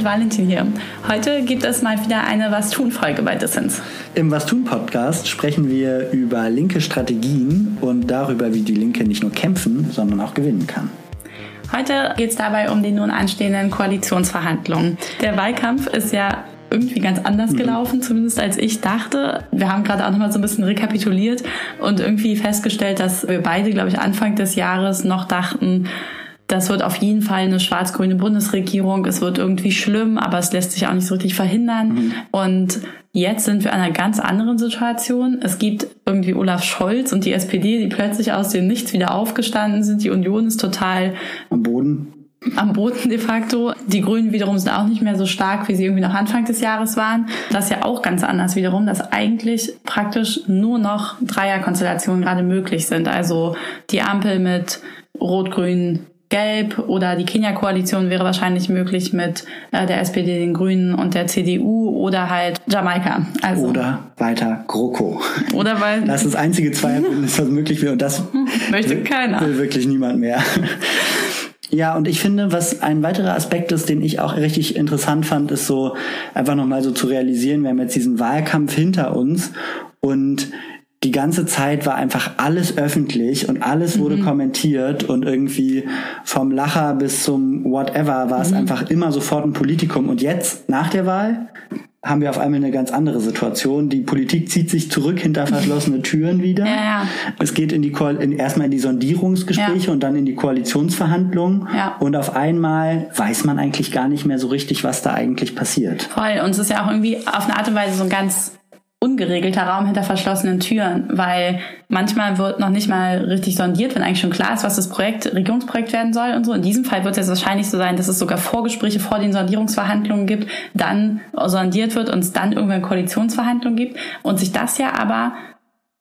und Valentin hier. Heute gibt es mal wieder eine Was tun Folge bei Dissens. Im Was tun Podcast sprechen wir über linke Strategien und darüber, wie die Linke nicht nur kämpfen, sondern auch gewinnen kann. Heute geht es dabei um die nun anstehenden Koalitionsverhandlungen. Der Wahlkampf ist ja irgendwie ganz anders mhm. gelaufen, mhm. zumindest als ich dachte. Wir haben gerade auch nochmal so ein bisschen rekapituliert und irgendwie festgestellt, dass wir beide, glaube ich, Anfang des Jahres noch dachten, das wird auf jeden Fall eine schwarz-grüne Bundesregierung. Es wird irgendwie schlimm, aber es lässt sich auch nicht so richtig verhindern. Mhm. Und jetzt sind wir in einer ganz anderen Situation. Es gibt irgendwie Olaf Scholz und die SPD, die plötzlich aus dem Nichts wieder aufgestanden sind. Die Union ist total am Boden am Boden de facto. Die Grünen wiederum sind auch nicht mehr so stark, wie sie irgendwie noch Anfang des Jahres waren. Das ist ja auch ganz anders wiederum, dass eigentlich praktisch nur noch Dreierkonstellationen gerade möglich sind. Also die Ampel mit Rot, Grün, Gelb oder die Kenia-Koalition wäre wahrscheinlich möglich mit äh, der SPD, den Grünen und der CDU oder halt Jamaika. Also oder weiter GroKo. Oder weil das ist das einzige Zweierbündnis, was möglich wäre und das möchte keiner. Will wirklich niemand mehr. Ja, und ich finde, was ein weiterer Aspekt ist, den ich auch richtig interessant fand, ist so einfach nochmal so zu realisieren, wir haben jetzt diesen Wahlkampf hinter uns und die ganze Zeit war einfach alles öffentlich und alles wurde mhm. kommentiert und irgendwie vom Lacher bis zum Whatever war es mhm. einfach immer sofort ein Politikum. Und jetzt, nach der Wahl, haben wir auf einmal eine ganz andere Situation. Die Politik zieht sich zurück hinter verschlossene Türen wieder. Ja, ja. Es geht in die Ko in, erstmal in die Sondierungsgespräche ja. und dann in die Koalitionsverhandlungen. Und auf einmal weiß man eigentlich gar nicht mehr so richtig, was da eigentlich passiert. Voll. Und es ist ja auch irgendwie auf eine Art und Weise so ein ganz ungeregelter Raum hinter verschlossenen Türen, weil manchmal wird noch nicht mal richtig sondiert, wenn eigentlich schon klar ist, was das Projekt, Regierungsprojekt werden soll und so. In diesem Fall wird es wahrscheinlich so sein, dass es sogar Vorgespräche vor den Sondierungsverhandlungen gibt, dann sondiert wird und es dann irgendwann Koalitionsverhandlungen gibt und sich das ja aber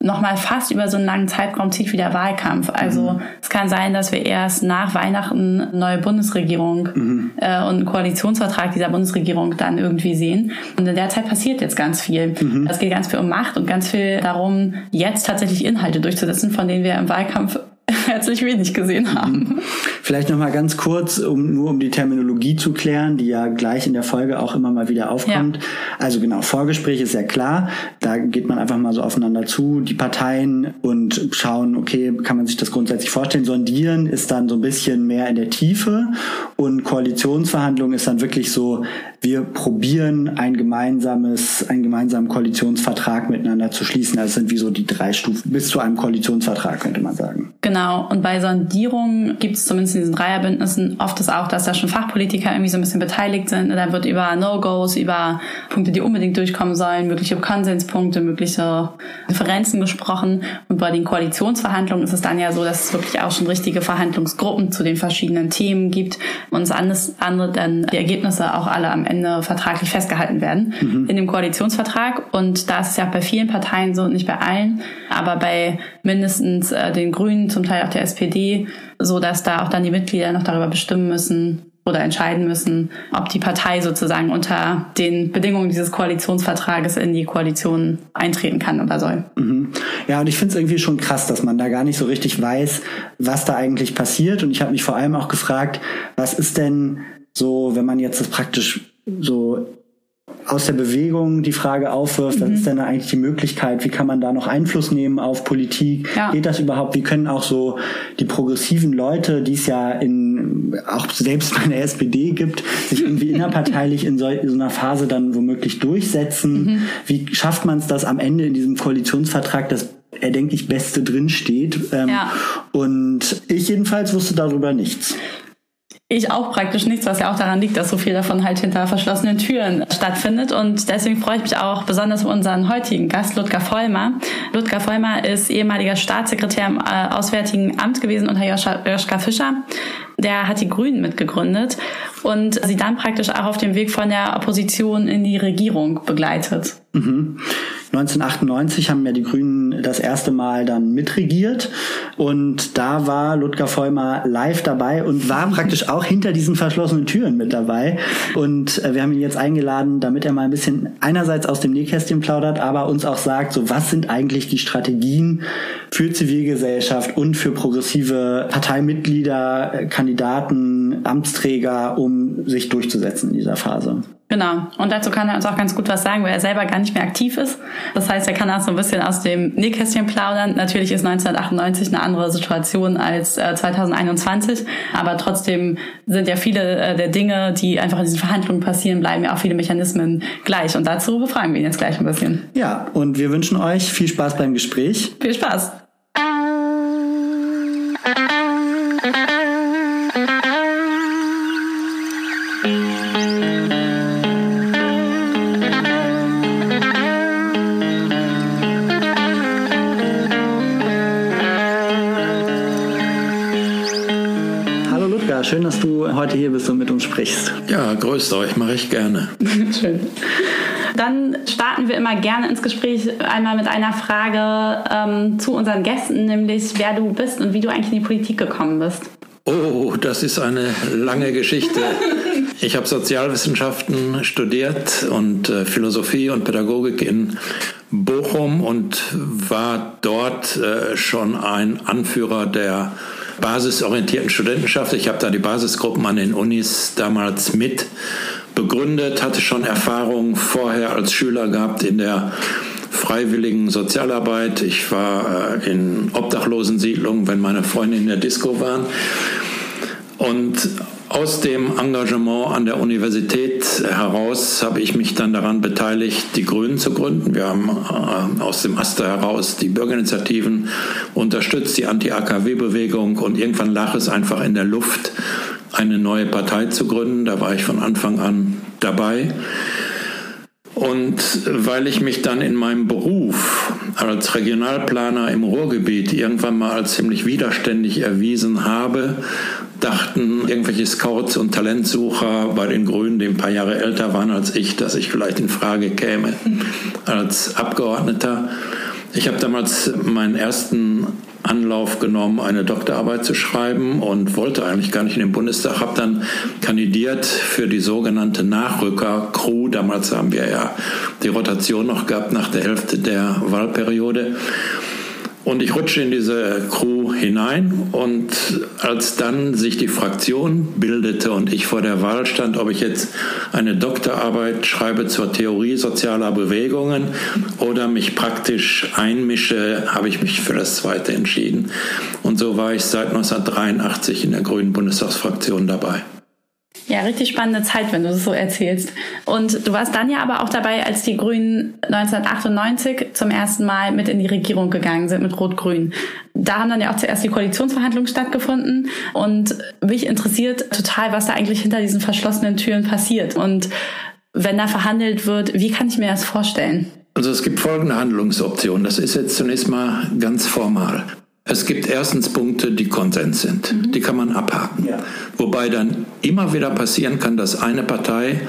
nochmal fast über so einen langen Zeitraum zieht wie der Wahlkampf. Also mhm. es kann sein, dass wir erst nach Weihnachten neue Bundesregierung mhm. äh, und einen Koalitionsvertrag dieser Bundesregierung dann irgendwie sehen. Und in der Zeit passiert jetzt ganz viel. Mhm. Es geht ganz viel um Macht und ganz viel darum, jetzt tatsächlich Inhalte durchzusetzen, von denen wir im Wahlkampf herzlich wenig gesehen haben. Vielleicht noch mal ganz kurz, um nur um die Terminologie zu klären, die ja gleich in der Folge auch immer mal wieder aufkommt. Ja. Also genau, Vorgespräch ist ja klar. Da geht man einfach mal so aufeinander zu, die Parteien und schauen, okay, kann man sich das grundsätzlich vorstellen. Sondieren ist dann so ein bisschen mehr in der Tiefe und Koalitionsverhandlung ist dann wirklich so, wir probieren ein gemeinsames, einen gemeinsamen Koalitionsvertrag miteinander zu schließen. Das sind wie so die drei Stufen bis zu einem Koalitionsvertrag, könnte man sagen. Genau. Und bei Sondierungen gibt es zumindest in diesen Dreierbündnissen oft ist auch, dass da schon Fachpolitiker irgendwie so ein bisschen beteiligt sind. Da wird über No-Gos, über Punkte, die unbedingt durchkommen sollen, mögliche Konsenspunkte, mögliche Differenzen gesprochen. Und bei den Koalitionsverhandlungen ist es dann ja so, dass es wirklich auch schon richtige Verhandlungsgruppen zu den verschiedenen Themen gibt und das andere dann die Ergebnisse auch alle am Ende vertraglich festgehalten werden mhm. in dem Koalitionsvertrag. Und da ist es ja bei vielen Parteien so, nicht bei allen, aber bei mindestens äh, den Grünen, zum Teil auch der SPD, so dass da auch dann die Mitglieder noch darüber bestimmen müssen, oder entscheiden müssen, ob die Partei sozusagen unter den Bedingungen dieses Koalitionsvertrages in die Koalition eintreten kann oder soll. Mhm. Ja, und ich finde es irgendwie schon krass, dass man da gar nicht so richtig weiß, was da eigentlich passiert. Und ich habe mich vor allem auch gefragt, was ist denn so, wenn man jetzt das praktisch so aus der Bewegung die Frage aufwirft, mhm. was ist denn eigentlich die Möglichkeit, wie kann man da noch Einfluss nehmen auf Politik? Ja. Geht das überhaupt? Wie können auch so die progressiven Leute, die es ja in auch selbst bei der SPD gibt, sich irgendwie innerparteilich in so, in so einer Phase dann womöglich durchsetzen? Mhm. Wie schafft man es, dass am Ende in diesem Koalitionsvertrag das erdenklich Beste drinsteht? Ähm, ja. Und ich jedenfalls wusste darüber nichts. Ich auch praktisch nichts, was ja auch daran liegt, dass so viel davon halt hinter verschlossenen Türen stattfindet. Und deswegen freue ich mich auch besonders auf unseren heutigen Gast, Ludger Vollmer. Ludger Vollmer ist ehemaliger Staatssekretär im äh, Auswärtigen Amt gewesen unter Joschka Fischer. Der hat die Grünen mitgegründet und sie dann praktisch auch auf dem Weg von der Opposition in die Regierung begleitet. Mhm. 1998 haben ja die Grünen das erste Mal dann mitregiert und da war Ludger Vollmer live dabei und war praktisch auch hinter diesen verschlossenen Türen mit dabei. Und äh, wir haben ihn jetzt eingeladen, damit er mal ein bisschen einerseits aus dem Nähkästchen plaudert, aber uns auch sagt, so was sind eigentlich die Strategien für Zivilgesellschaft und für progressive Parteimitglieder, Kandidaten, Amtsträger, um sich durchzusetzen in dieser Phase. Genau. Und dazu kann er uns auch ganz gut was sagen, weil er selber gar nicht mehr aktiv ist. Das heißt, er kann auch so ein bisschen aus dem Nähkästchen plaudern. Natürlich ist 1998 eine andere Situation als äh, 2021, aber trotzdem sind ja viele äh, der Dinge, die einfach in diesen Verhandlungen passieren, bleiben ja auch viele Mechanismen gleich. Und dazu befragen wir ihn jetzt gleich ein bisschen. Ja, und wir wünschen euch viel Spaß beim Gespräch. Viel Spaß. Hier bist und mit uns sprichst. Ja, grüßt euch, mache ich gerne. schön. Dann starten wir immer gerne ins Gespräch einmal mit einer Frage ähm, zu unseren Gästen, nämlich wer du bist und wie du eigentlich in die Politik gekommen bist. Oh, das ist eine lange Geschichte. Ich habe Sozialwissenschaften studiert und äh, Philosophie und Pädagogik in Bochum und war dort äh, schon ein Anführer der basisorientierten Studentenschaft. Ich habe da die Basisgruppen an den Unis damals mit begründet, hatte schon Erfahrung vorher als Schüler gehabt in der freiwilligen Sozialarbeit. Ich war äh, in Obdachlosensiedlungen, wenn meine Freunde in der Disco waren. Und aus dem Engagement an der Universität heraus habe ich mich dann daran beteiligt, die Grünen zu gründen. Wir haben äh, aus dem Aster heraus die Bürgerinitiativen unterstützt, die Anti-AKW-Bewegung und irgendwann lag es einfach in der Luft, eine neue Partei zu gründen. Da war ich von Anfang an dabei. Und weil ich mich dann in meinem Beruf als Regionalplaner im Ruhrgebiet irgendwann mal als ziemlich widerständig erwiesen habe, dachten irgendwelche Scouts und Talentsucher bei den Grünen, die ein paar Jahre älter waren als ich, dass ich vielleicht in Frage käme als Abgeordneter. Ich habe damals meinen ersten Anlauf genommen, eine Doktorarbeit zu schreiben und wollte eigentlich gar nicht in den Bundestag. Habe dann kandidiert für die sogenannte Nachrücker-Crew. Damals haben wir ja die Rotation noch gehabt nach der Hälfte der Wahlperiode und ich rutsche in diese Crew hinein und als dann sich die Fraktion bildete und ich vor der Wahl stand, ob ich jetzt eine Doktorarbeit schreibe zur Theorie sozialer Bewegungen oder mich praktisch einmische, habe ich mich für das zweite entschieden. Und so war ich seit 1983 in der Grünen Bundestagsfraktion dabei. Ja, richtig spannende Zeit, wenn du das so erzählst. Und du warst dann ja aber auch dabei, als die Grünen 1998 zum ersten Mal mit in die Regierung gegangen sind mit Rot-Grün. Da haben dann ja auch zuerst die Koalitionsverhandlungen stattgefunden und mich interessiert total, was da eigentlich hinter diesen verschlossenen Türen passiert. Und wenn da verhandelt wird, wie kann ich mir das vorstellen? Also es gibt folgende Handlungsoptionen. Das ist jetzt zunächst mal ganz formal. Es gibt erstens Punkte, die Konsens sind. Mhm. Die kann man abhaken. Ja. Wobei dann immer wieder passieren kann, dass eine Partei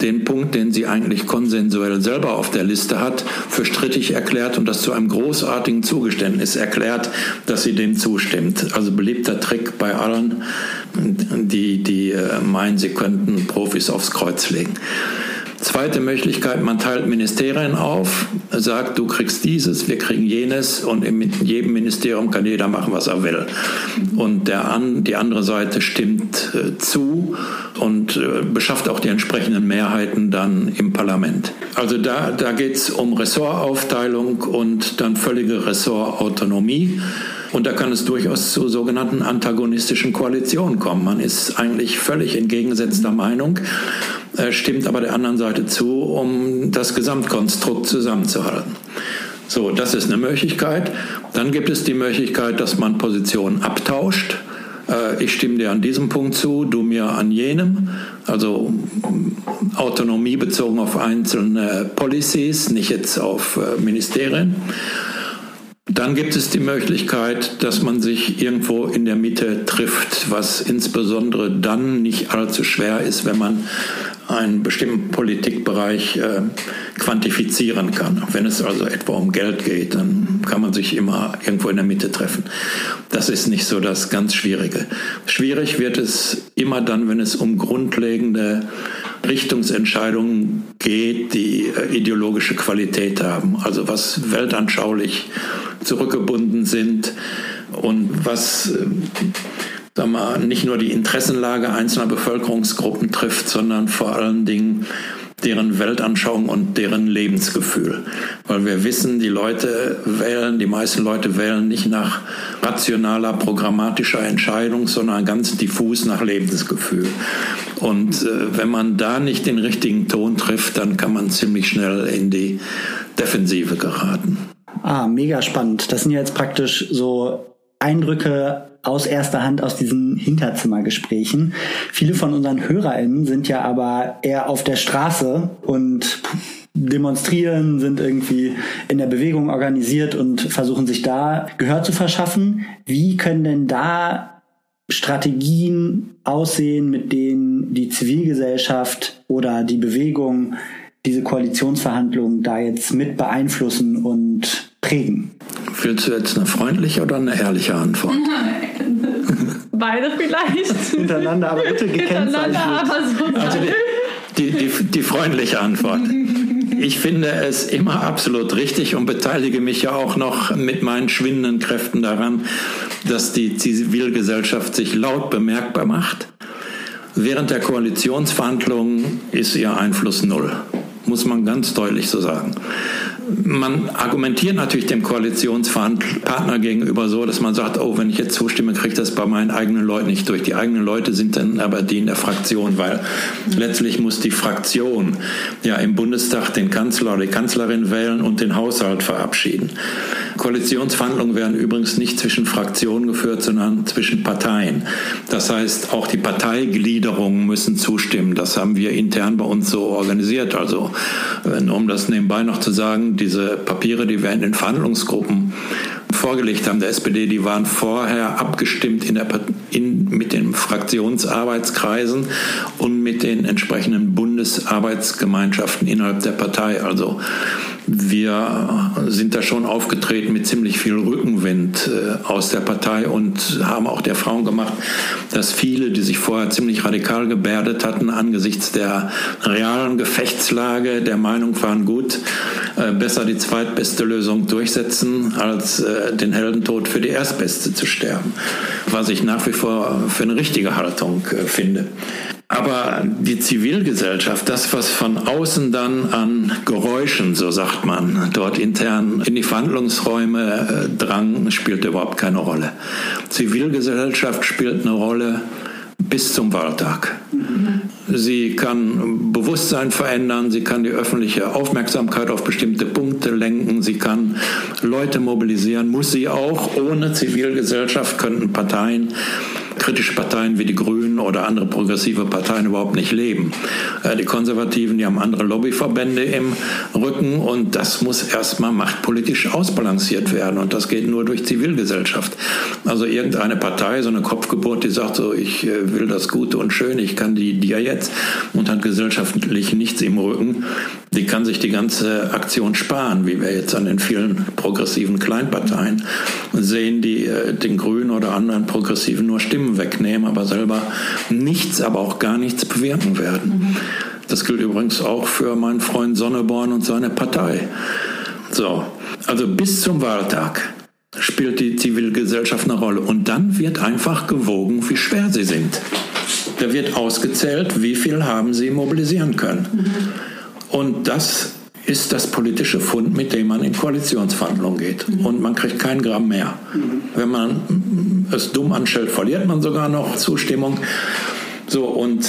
den Punkt, den sie eigentlich konsensuell selber auf der Liste hat, für strittig erklärt und das zu einem großartigen Zugeständnis erklärt, dass sie dem zustimmt. Also beliebter Trick bei allen, die, die äh, meinen, sie könnten Profis aufs Kreuz legen. Zweite Möglichkeit, man teilt Ministerien auf, sagt, du kriegst dieses, wir kriegen jenes und in jedem Ministerium kann jeder machen, was er will. Und der die andere Seite stimmt äh, zu und äh, beschafft auch die entsprechenden Mehrheiten dann im Parlament. Also da, da geht es um Ressortaufteilung und dann völlige Ressortautonomie. Und da kann es durchaus zu sogenannten antagonistischen Koalitionen kommen. Man ist eigentlich völlig entgegengesetzter Meinung, äh, stimmt aber der anderen Seite zu, um das Gesamtkonstrukt zusammenzuhalten. So, das ist eine Möglichkeit. Dann gibt es die Möglichkeit, dass man Positionen abtauscht. Äh, ich stimme dir an diesem Punkt zu, du mir an jenem. Also Autonomie bezogen auf einzelne Policies, nicht jetzt auf äh, Ministerien. Dann gibt es die Möglichkeit, dass man sich irgendwo in der Mitte trifft, was insbesondere dann nicht allzu schwer ist, wenn man einen bestimmten Politikbereich äh, quantifizieren kann. Wenn es also etwa um Geld geht, dann kann man sich immer irgendwo in der Mitte treffen. Das ist nicht so das ganz Schwierige. Schwierig wird es immer dann, wenn es um grundlegende Richtungsentscheidungen geht, die äh, ideologische Qualität haben, also was weltanschaulich zurückgebunden sind und was äh, sagen wir, nicht nur die Interessenlage einzelner Bevölkerungsgruppen trifft, sondern vor allen Dingen deren Weltanschauung und deren Lebensgefühl. Weil wir wissen, die Leute wählen, die meisten Leute wählen nicht nach rationaler, programmatischer Entscheidung, sondern ganz diffus nach Lebensgefühl. Und äh, wenn man da nicht den richtigen Ton trifft, dann kann man ziemlich schnell in die Defensive geraten. Ah, mega spannend. Das sind ja jetzt praktisch so Eindrücke aus erster Hand aus diesen Hinterzimmergesprächen. Viele von unseren HörerInnen sind ja aber eher auf der Straße und demonstrieren, sind irgendwie in der Bewegung organisiert und versuchen sich da Gehör zu verschaffen. Wie können denn da Strategien aussehen, mit denen die Zivilgesellschaft oder die Bewegung diese Koalitionsverhandlungen da jetzt mit beeinflussen und prägen? Willst du jetzt eine freundliche oder eine ehrliche Antwort? Beide vielleicht. Hintereinander, aber bitte gekennzeichnet. aber so also die, die, die, die freundliche Antwort. Ich finde es immer absolut richtig und beteilige mich ja auch noch mit meinen schwindenden Kräften daran, dass die Zivilgesellschaft sich laut bemerkbar macht. Während der Koalitionsverhandlungen ist ihr Einfluss null, muss man ganz deutlich so sagen man argumentiert natürlich dem Koalitionspartner gegenüber so, dass man sagt, oh, wenn ich jetzt zustimme, kriege ich das bei meinen eigenen Leuten nicht durch. Die eigenen Leute sind dann aber die in der Fraktion, weil letztlich muss die Fraktion ja im Bundestag den Kanzler oder die Kanzlerin wählen und den Haushalt verabschieden. Koalitionsverhandlungen werden übrigens nicht zwischen Fraktionen geführt, sondern zwischen Parteien. Das heißt, auch die Parteigliederungen müssen zustimmen. Das haben wir intern bei uns so organisiert. Also, um das nebenbei noch zu sagen, diese Papiere, die wir in den Verhandlungsgruppen vorgelegt haben, der SPD, die waren vorher abgestimmt in der, in, mit den Fraktionsarbeitskreisen und mit den entsprechenden Bundesarbeitsgemeinschaften innerhalb der Partei. Also wir sind da schon aufgetreten mit ziemlich viel Rückenwind äh, aus der Partei und haben auch der Frauen gemacht, dass viele, die sich vorher ziemlich radikal gebärdet hatten, angesichts der realen Gefechtslage der Meinung waren, gut, äh, besser die zweitbeste Lösung durchsetzen, als äh, den Heldentod für die erstbeste zu sterben. Was ich nach wie vor für eine richtige Haltung finde. Aber die Zivilgesellschaft, das, was von außen dann an Geräuschen, so sagt man, dort intern in die Verhandlungsräume äh, drang, spielt überhaupt keine Rolle. Zivilgesellschaft spielt eine Rolle bis zum Wahltag. Sie kann Bewusstsein verändern, sie kann die öffentliche Aufmerksamkeit auf bestimmte Punkte lenken, sie kann Leute mobilisieren, muss sie auch. Ohne Zivilgesellschaft könnten Parteien kritische Parteien wie die Grünen oder andere progressive Parteien überhaupt nicht leben. Äh, die Konservativen, die haben andere Lobbyverbände im Rücken und das muss erstmal machtpolitisch ausbalanciert werden und das geht nur durch Zivilgesellschaft. Also irgendeine Partei, so eine Kopfgeburt, die sagt so, ich äh, will das Gute und Schöne, ich kann die dir jetzt und hat gesellschaftlich nichts im Rücken, die kann sich die ganze Aktion sparen, wie wir jetzt an den vielen progressiven Kleinparteien sehen, die äh, den Grünen oder anderen Progressiven nur Stimmen wegnehmen, aber selber nichts, aber auch gar nichts bewirken werden. Mhm. Das gilt übrigens auch für meinen Freund Sonneborn und seine Partei. So, also bis zum Wahltag spielt die Zivilgesellschaft eine Rolle. Und dann wird einfach gewogen, wie schwer sie sind. Da wird ausgezählt, wie viel haben sie mobilisieren können. Mhm. Und das ist das politische Fund, mit dem man in Koalitionsverhandlungen geht. Mhm. Und man kriegt kein Gramm mehr. Mhm. Wenn man es dumm anstellt, verliert man sogar noch Zustimmung. So, und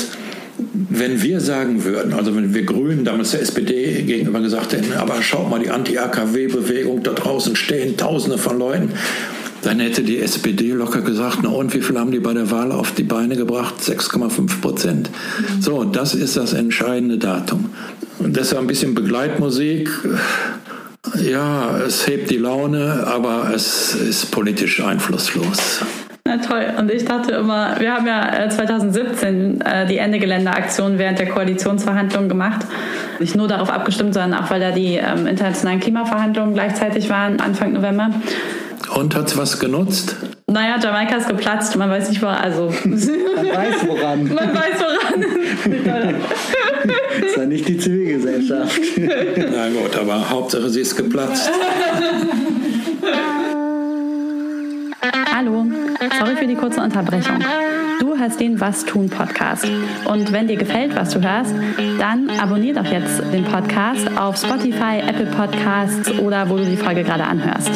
wenn wir sagen würden, also wenn wir Grünen damals der SPD gegenüber gesagt hätten, aber schaut mal, die Anti-AKW-Bewegung da draußen stehen, Tausende von Leuten, dann hätte die SPD locker gesagt, na und wie viel haben die bei der Wahl auf die Beine gebracht? 6,5 Prozent. So, das ist das entscheidende Datum. Und deshalb ein bisschen Begleitmusik. Ja, es hebt die Laune, aber es ist politisch einflusslos. Na toll. Und ich dachte immer, wir haben ja 2017 äh, äh, die Ende Geländeaktion während der Koalitionsverhandlungen gemacht. Nicht nur darauf abgestimmt, sondern auch, weil da die ähm, internationalen Klimaverhandlungen gleichzeitig waren, Anfang November. Und hat es was genutzt? Naja, Jamaika ist geplatzt, man weiß nicht wo, also. Man weiß woran. man weiß woran. das ist ja nicht die Zivilgesellschaft. Na gut, aber Hauptsache sie ist geplatzt. Hallo, sorry für die kurze Unterbrechung. Du hörst den Was tun Podcast. Und wenn dir gefällt, was du hörst, dann abonnier doch jetzt den Podcast auf Spotify, Apple Podcasts oder wo du die Folge gerade anhörst.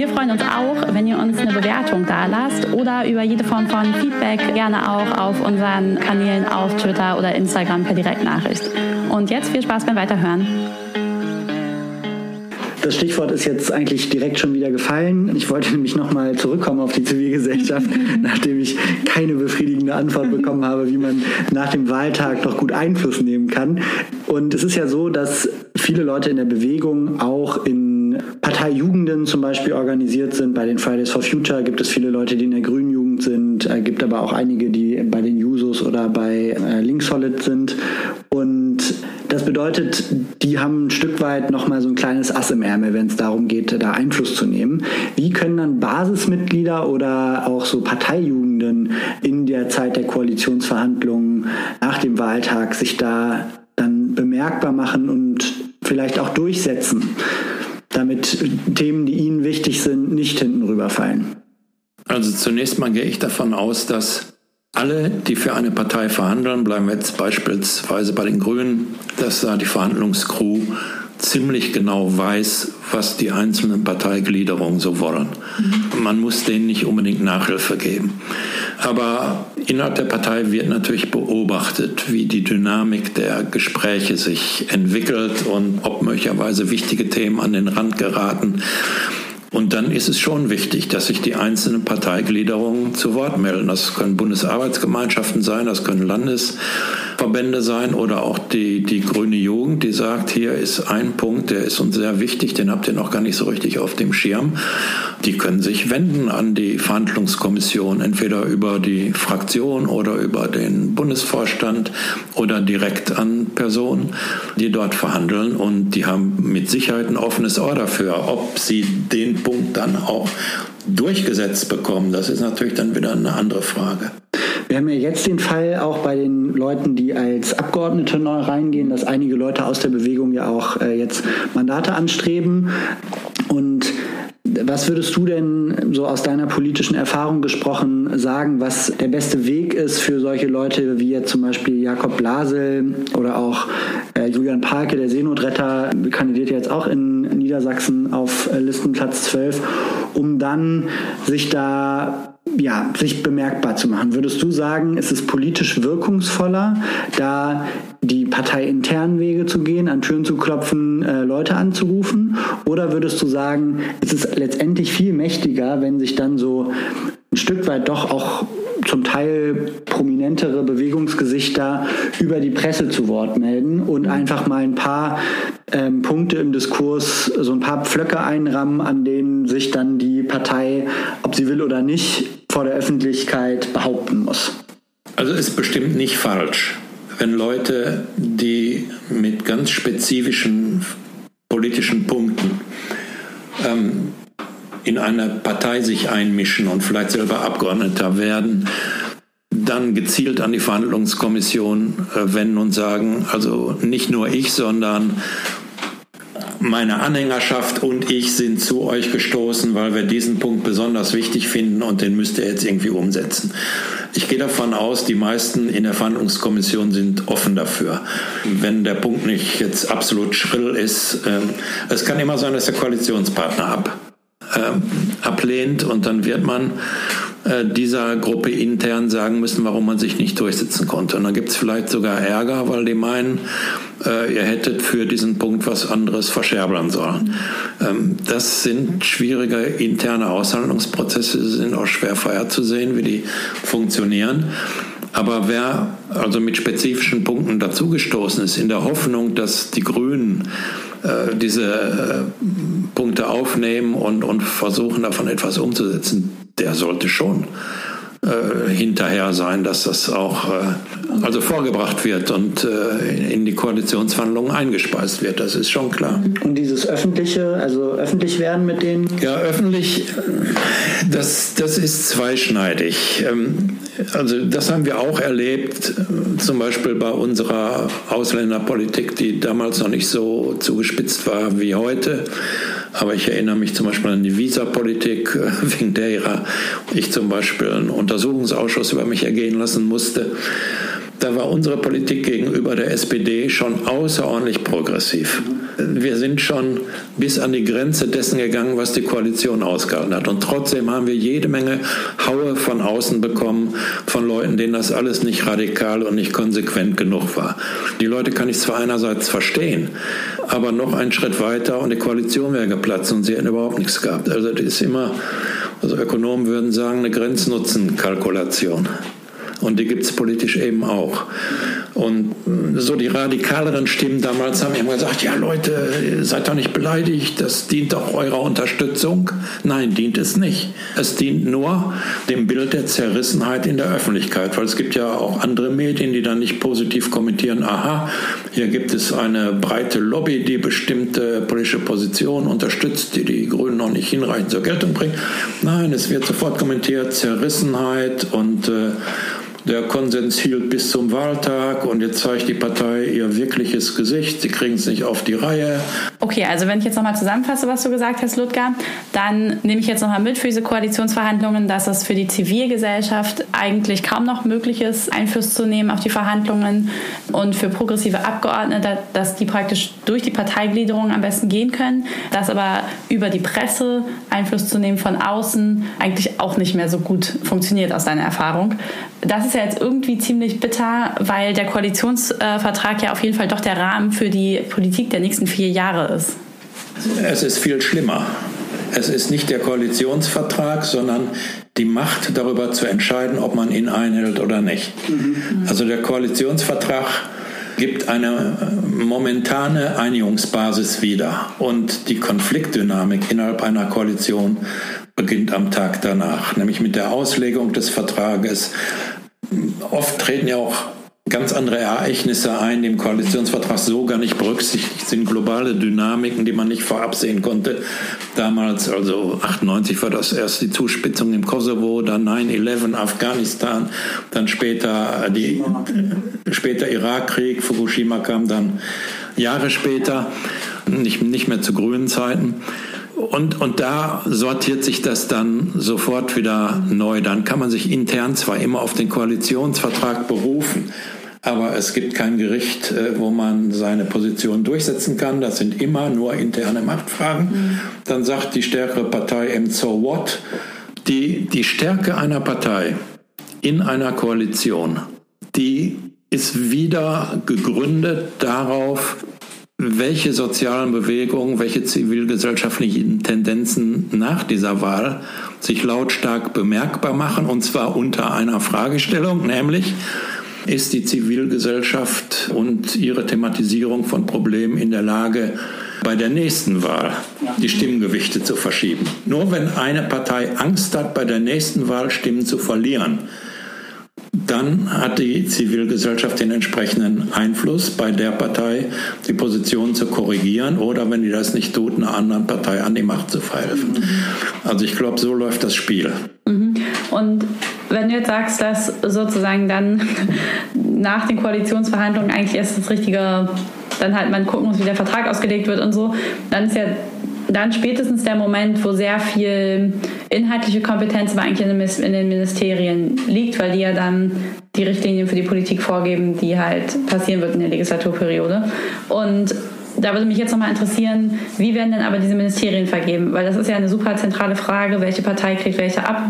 Wir freuen uns auch, wenn ihr uns eine Bewertung da lasst oder über jede Form von Feedback gerne auch auf unseren Kanälen auf Twitter oder Instagram per Direktnachricht. Und jetzt viel Spaß beim Weiterhören. Das Stichwort ist jetzt eigentlich direkt schon wieder gefallen. Ich wollte nämlich nochmal zurückkommen auf die Zivilgesellschaft, nachdem ich keine befriedigende Antwort bekommen habe, wie man nach dem Wahltag noch gut Einfluss nehmen kann. Und es ist ja so, dass viele Leute in der Bewegung auch in Parteijugenden zum Beispiel organisiert sind. Bei den Fridays for Future gibt es viele Leute, die in der Grünen Jugend sind. Es gibt aber auch einige, die bei den Jusos oder bei äh, Linksolid sind. Und das bedeutet, die haben ein Stück weit nochmal so ein kleines Ass im Ärmel, wenn es darum geht, da Einfluss zu nehmen. Wie können dann Basismitglieder oder auch so Parteijugenden in der Zeit der Koalitionsverhandlungen nach dem Wahltag sich da dann bemerkbar machen und vielleicht auch durchsetzen, damit Themen, die ihnen wichtig sind, nicht hinten rüberfallen? Also zunächst mal gehe ich davon aus, dass alle, die für eine Partei verhandeln, bleiben jetzt beispielsweise bei den Grünen, dass da die Verhandlungskrew ziemlich genau weiß, was die einzelnen Parteigliederungen so wollen. Mhm. Man muss denen nicht unbedingt Nachhilfe geben. Aber innerhalb der Partei wird natürlich beobachtet, wie die Dynamik der Gespräche sich entwickelt und ob möglicherweise wichtige Themen an den Rand geraten. Und dann ist es schon wichtig, dass sich die einzelnen Parteigliederungen zu Wort melden. Das können Bundesarbeitsgemeinschaften sein, das können Landesverbände sein oder auch die, die grüne Jugend, die sagt, hier ist ein Punkt, der ist uns sehr wichtig, den habt ihr noch gar nicht so richtig auf dem Schirm. Die können sich wenden an die Verhandlungskommission, entweder über die Fraktion oder über den Bundesvorstand oder direkt an Personen, die dort verhandeln. Und die haben mit Sicherheit ein offenes Ohr dafür, ob sie den Punkt dann auch durchgesetzt bekommen, das ist natürlich dann wieder eine andere Frage. Wir haben ja jetzt den Fall auch bei den Leuten, die als Abgeordnete neu reingehen, dass einige Leute aus der Bewegung ja auch äh, jetzt Mandate anstreben. Und was würdest du denn so aus deiner politischen Erfahrung gesprochen sagen, was der beste Weg ist für solche Leute wie jetzt zum Beispiel Jakob Blasel oder auch äh, Julian Parke, der Seenotretter, kandidiert jetzt auch in Niedersachsen auf äh, Listenplatz 12, um dann sich da ja, sich bemerkbar zu machen. Würdest du sagen, ist es politisch wirkungsvoller, da die parteiinternen Wege zu gehen, an Türen zu klopfen, äh, Leute anzurufen? Oder würdest du sagen, ist es letztendlich viel mächtiger, wenn sich dann so ein Stück weit doch auch zum Teil prominentere Bewegungsgesichter über die Presse zu Wort melden und einfach mal ein paar ähm, Punkte im Diskurs, so ein paar Pflöcke einrammen, an denen sich dann die Partei, ob sie will oder nicht, vor der Öffentlichkeit behaupten muss. Also ist bestimmt nicht falsch, wenn Leute, die mit ganz spezifischen politischen Punkten ähm, in eine Partei sich einmischen und vielleicht selber Abgeordneter werden, dann gezielt an die Verhandlungskommission äh, wenden und sagen, also nicht nur ich, sondern meine Anhängerschaft und ich sind zu euch gestoßen, weil wir diesen Punkt besonders wichtig finden und den müsst ihr jetzt irgendwie umsetzen. Ich gehe davon aus, die meisten in der Verhandlungskommission sind offen dafür. Wenn der Punkt nicht jetzt absolut schrill ist, äh, es kann immer sein, dass der Koalitionspartner ab, äh, ablehnt und dann wird man äh, dieser Gruppe intern sagen müssen, warum man sich nicht durchsetzen konnte. Und dann gibt es vielleicht sogar Ärger, weil die meinen, äh, ihr hättet für diesen Punkt was anderes verscherbeln sollen. Ähm, das sind schwierige interne Aushandlungsprozesse, sind auch schwer vorherzusehen, wie die funktionieren. Aber wer also mit spezifischen Punkten dazugestoßen ist, in der Hoffnung, dass die Grünen äh, diese äh, Punkte aufnehmen und, und versuchen davon etwas umzusetzen, der sollte schon äh, hinterher sein, dass das auch äh, also vorgebracht wird und äh, in die Koalitionsverhandlungen eingespeist wird. Das ist schon klar. Und dieses öffentliche, also öffentlich werden mit denen? Ja, öffentlich, das, das ist zweischneidig. Ähm, also das haben wir auch erlebt, zum Beispiel bei unserer Ausländerpolitik, die damals noch nicht so zugespitzt war wie heute. Aber ich erinnere mich zum Beispiel an die Visapolitik, wegen der ich zum Beispiel einen Untersuchungsausschuss über mich ergehen lassen musste da war unsere Politik gegenüber der SPD schon außerordentlich progressiv. Wir sind schon bis an die Grenze dessen gegangen, was die Koalition ausgehalten hat. Und trotzdem haben wir jede Menge Haue von außen bekommen, von Leuten, denen das alles nicht radikal und nicht konsequent genug war. Die Leute kann ich zwar einerseits verstehen, aber noch einen Schritt weiter und die Koalition wäre geplatzt und sie hätten überhaupt nichts gehabt. Also das ist immer, also Ökonomen würden sagen, eine Grenznutzenkalkulation. Und die gibt es politisch eben auch. Und so die radikaleren Stimmen damals haben immer gesagt, ja Leute, seid doch nicht beleidigt, das dient doch eurer Unterstützung. Nein, dient es nicht. Es dient nur dem Bild der Zerrissenheit in der Öffentlichkeit, weil es gibt ja auch andere Medien, die dann nicht positiv kommentieren, aha, hier gibt es eine breite Lobby, die bestimmte politische Positionen unterstützt, die die Grünen noch nicht hinreichend zur Geltung bringen. Nein, es wird sofort kommentiert, Zerrissenheit und äh, der Konsens hielt bis zum Wahltag und jetzt zeigt die Partei ihr wirkliches Gesicht. Sie kriegen es nicht auf die Reihe. Okay, also wenn ich jetzt nochmal zusammenfasse, was du gesagt hast, Ludger, dann nehme ich jetzt nochmal mit für diese Koalitionsverhandlungen, dass es für die Zivilgesellschaft eigentlich kaum noch möglich ist, Einfluss zu nehmen auf die Verhandlungen und für progressive Abgeordnete, dass die praktisch durch die Parteigliederung am besten gehen können, dass aber über die Presse Einfluss zu nehmen von außen eigentlich auch nicht mehr so gut funktioniert aus deiner Erfahrung. Das ist ja jetzt irgendwie ziemlich bitter, weil der Koalitionsvertrag ja auf jeden Fall doch der Rahmen für die Politik der nächsten vier Jahre ist. Es ist viel schlimmer. Es ist nicht der Koalitionsvertrag, sondern die Macht darüber zu entscheiden, ob man ihn einhält oder nicht. Mhm. Also der Koalitionsvertrag gibt eine momentane Einigungsbasis wieder und die Konfliktdynamik innerhalb einer Koalition beginnt am Tag danach, nämlich mit der Auslegung des Vertrages. Oft treten ja auch ganz andere Ereignisse ein, die im Koalitionsvertrag so gar nicht berücksichtigt sind. Globale Dynamiken, die man nicht vorab sehen konnte. Damals, also 98 war das erst die Zuspitzung im Kosovo, dann 9-11 Afghanistan, dann später, die, später Irakkrieg, Fukushima kam dann Jahre später, nicht, nicht mehr zu grünen Zeiten. Und, und da sortiert sich das dann sofort wieder neu. Dann kann man sich intern zwar immer auf den Koalitionsvertrag berufen, aber es gibt kein Gericht, äh, wo man seine Position durchsetzen kann. Das sind immer nur interne Machtfragen. Mhm. Dann sagt die stärkere Partei eben so what? Die, die Stärke einer Partei in einer Koalition, die ist wieder gegründet darauf, welche sozialen Bewegungen, welche zivilgesellschaftlichen Tendenzen nach dieser Wahl sich lautstark bemerkbar machen, und zwar unter einer Fragestellung, nämlich ist die Zivilgesellschaft und ihre Thematisierung von Problemen in der Lage, bei der nächsten Wahl die Stimmgewichte zu verschieben. Nur wenn eine Partei Angst hat, bei der nächsten Wahl Stimmen zu verlieren, dann hat die Zivilgesellschaft den entsprechenden Einfluss, bei der Partei die Position zu korrigieren oder, wenn die das nicht tut, einer anderen Partei an die Macht zu verhelfen. Also ich glaube, so läuft das Spiel. Mhm. Und wenn du jetzt sagst, dass sozusagen dann nach den Koalitionsverhandlungen eigentlich erst das richtige, dann halt man gucken muss, wie der Vertrag ausgelegt wird und so, dann ist ja dann spätestens der Moment, wo sehr viel inhaltliche Kompetenz aber eigentlich in den Ministerien liegt, weil die ja dann die Richtlinien für die Politik vorgeben, die halt passieren wird in der Legislaturperiode. Und da würde mich jetzt nochmal interessieren, wie werden denn aber diese Ministerien vergeben? Weil das ist ja eine super zentrale Frage, welche Partei kriegt welche ab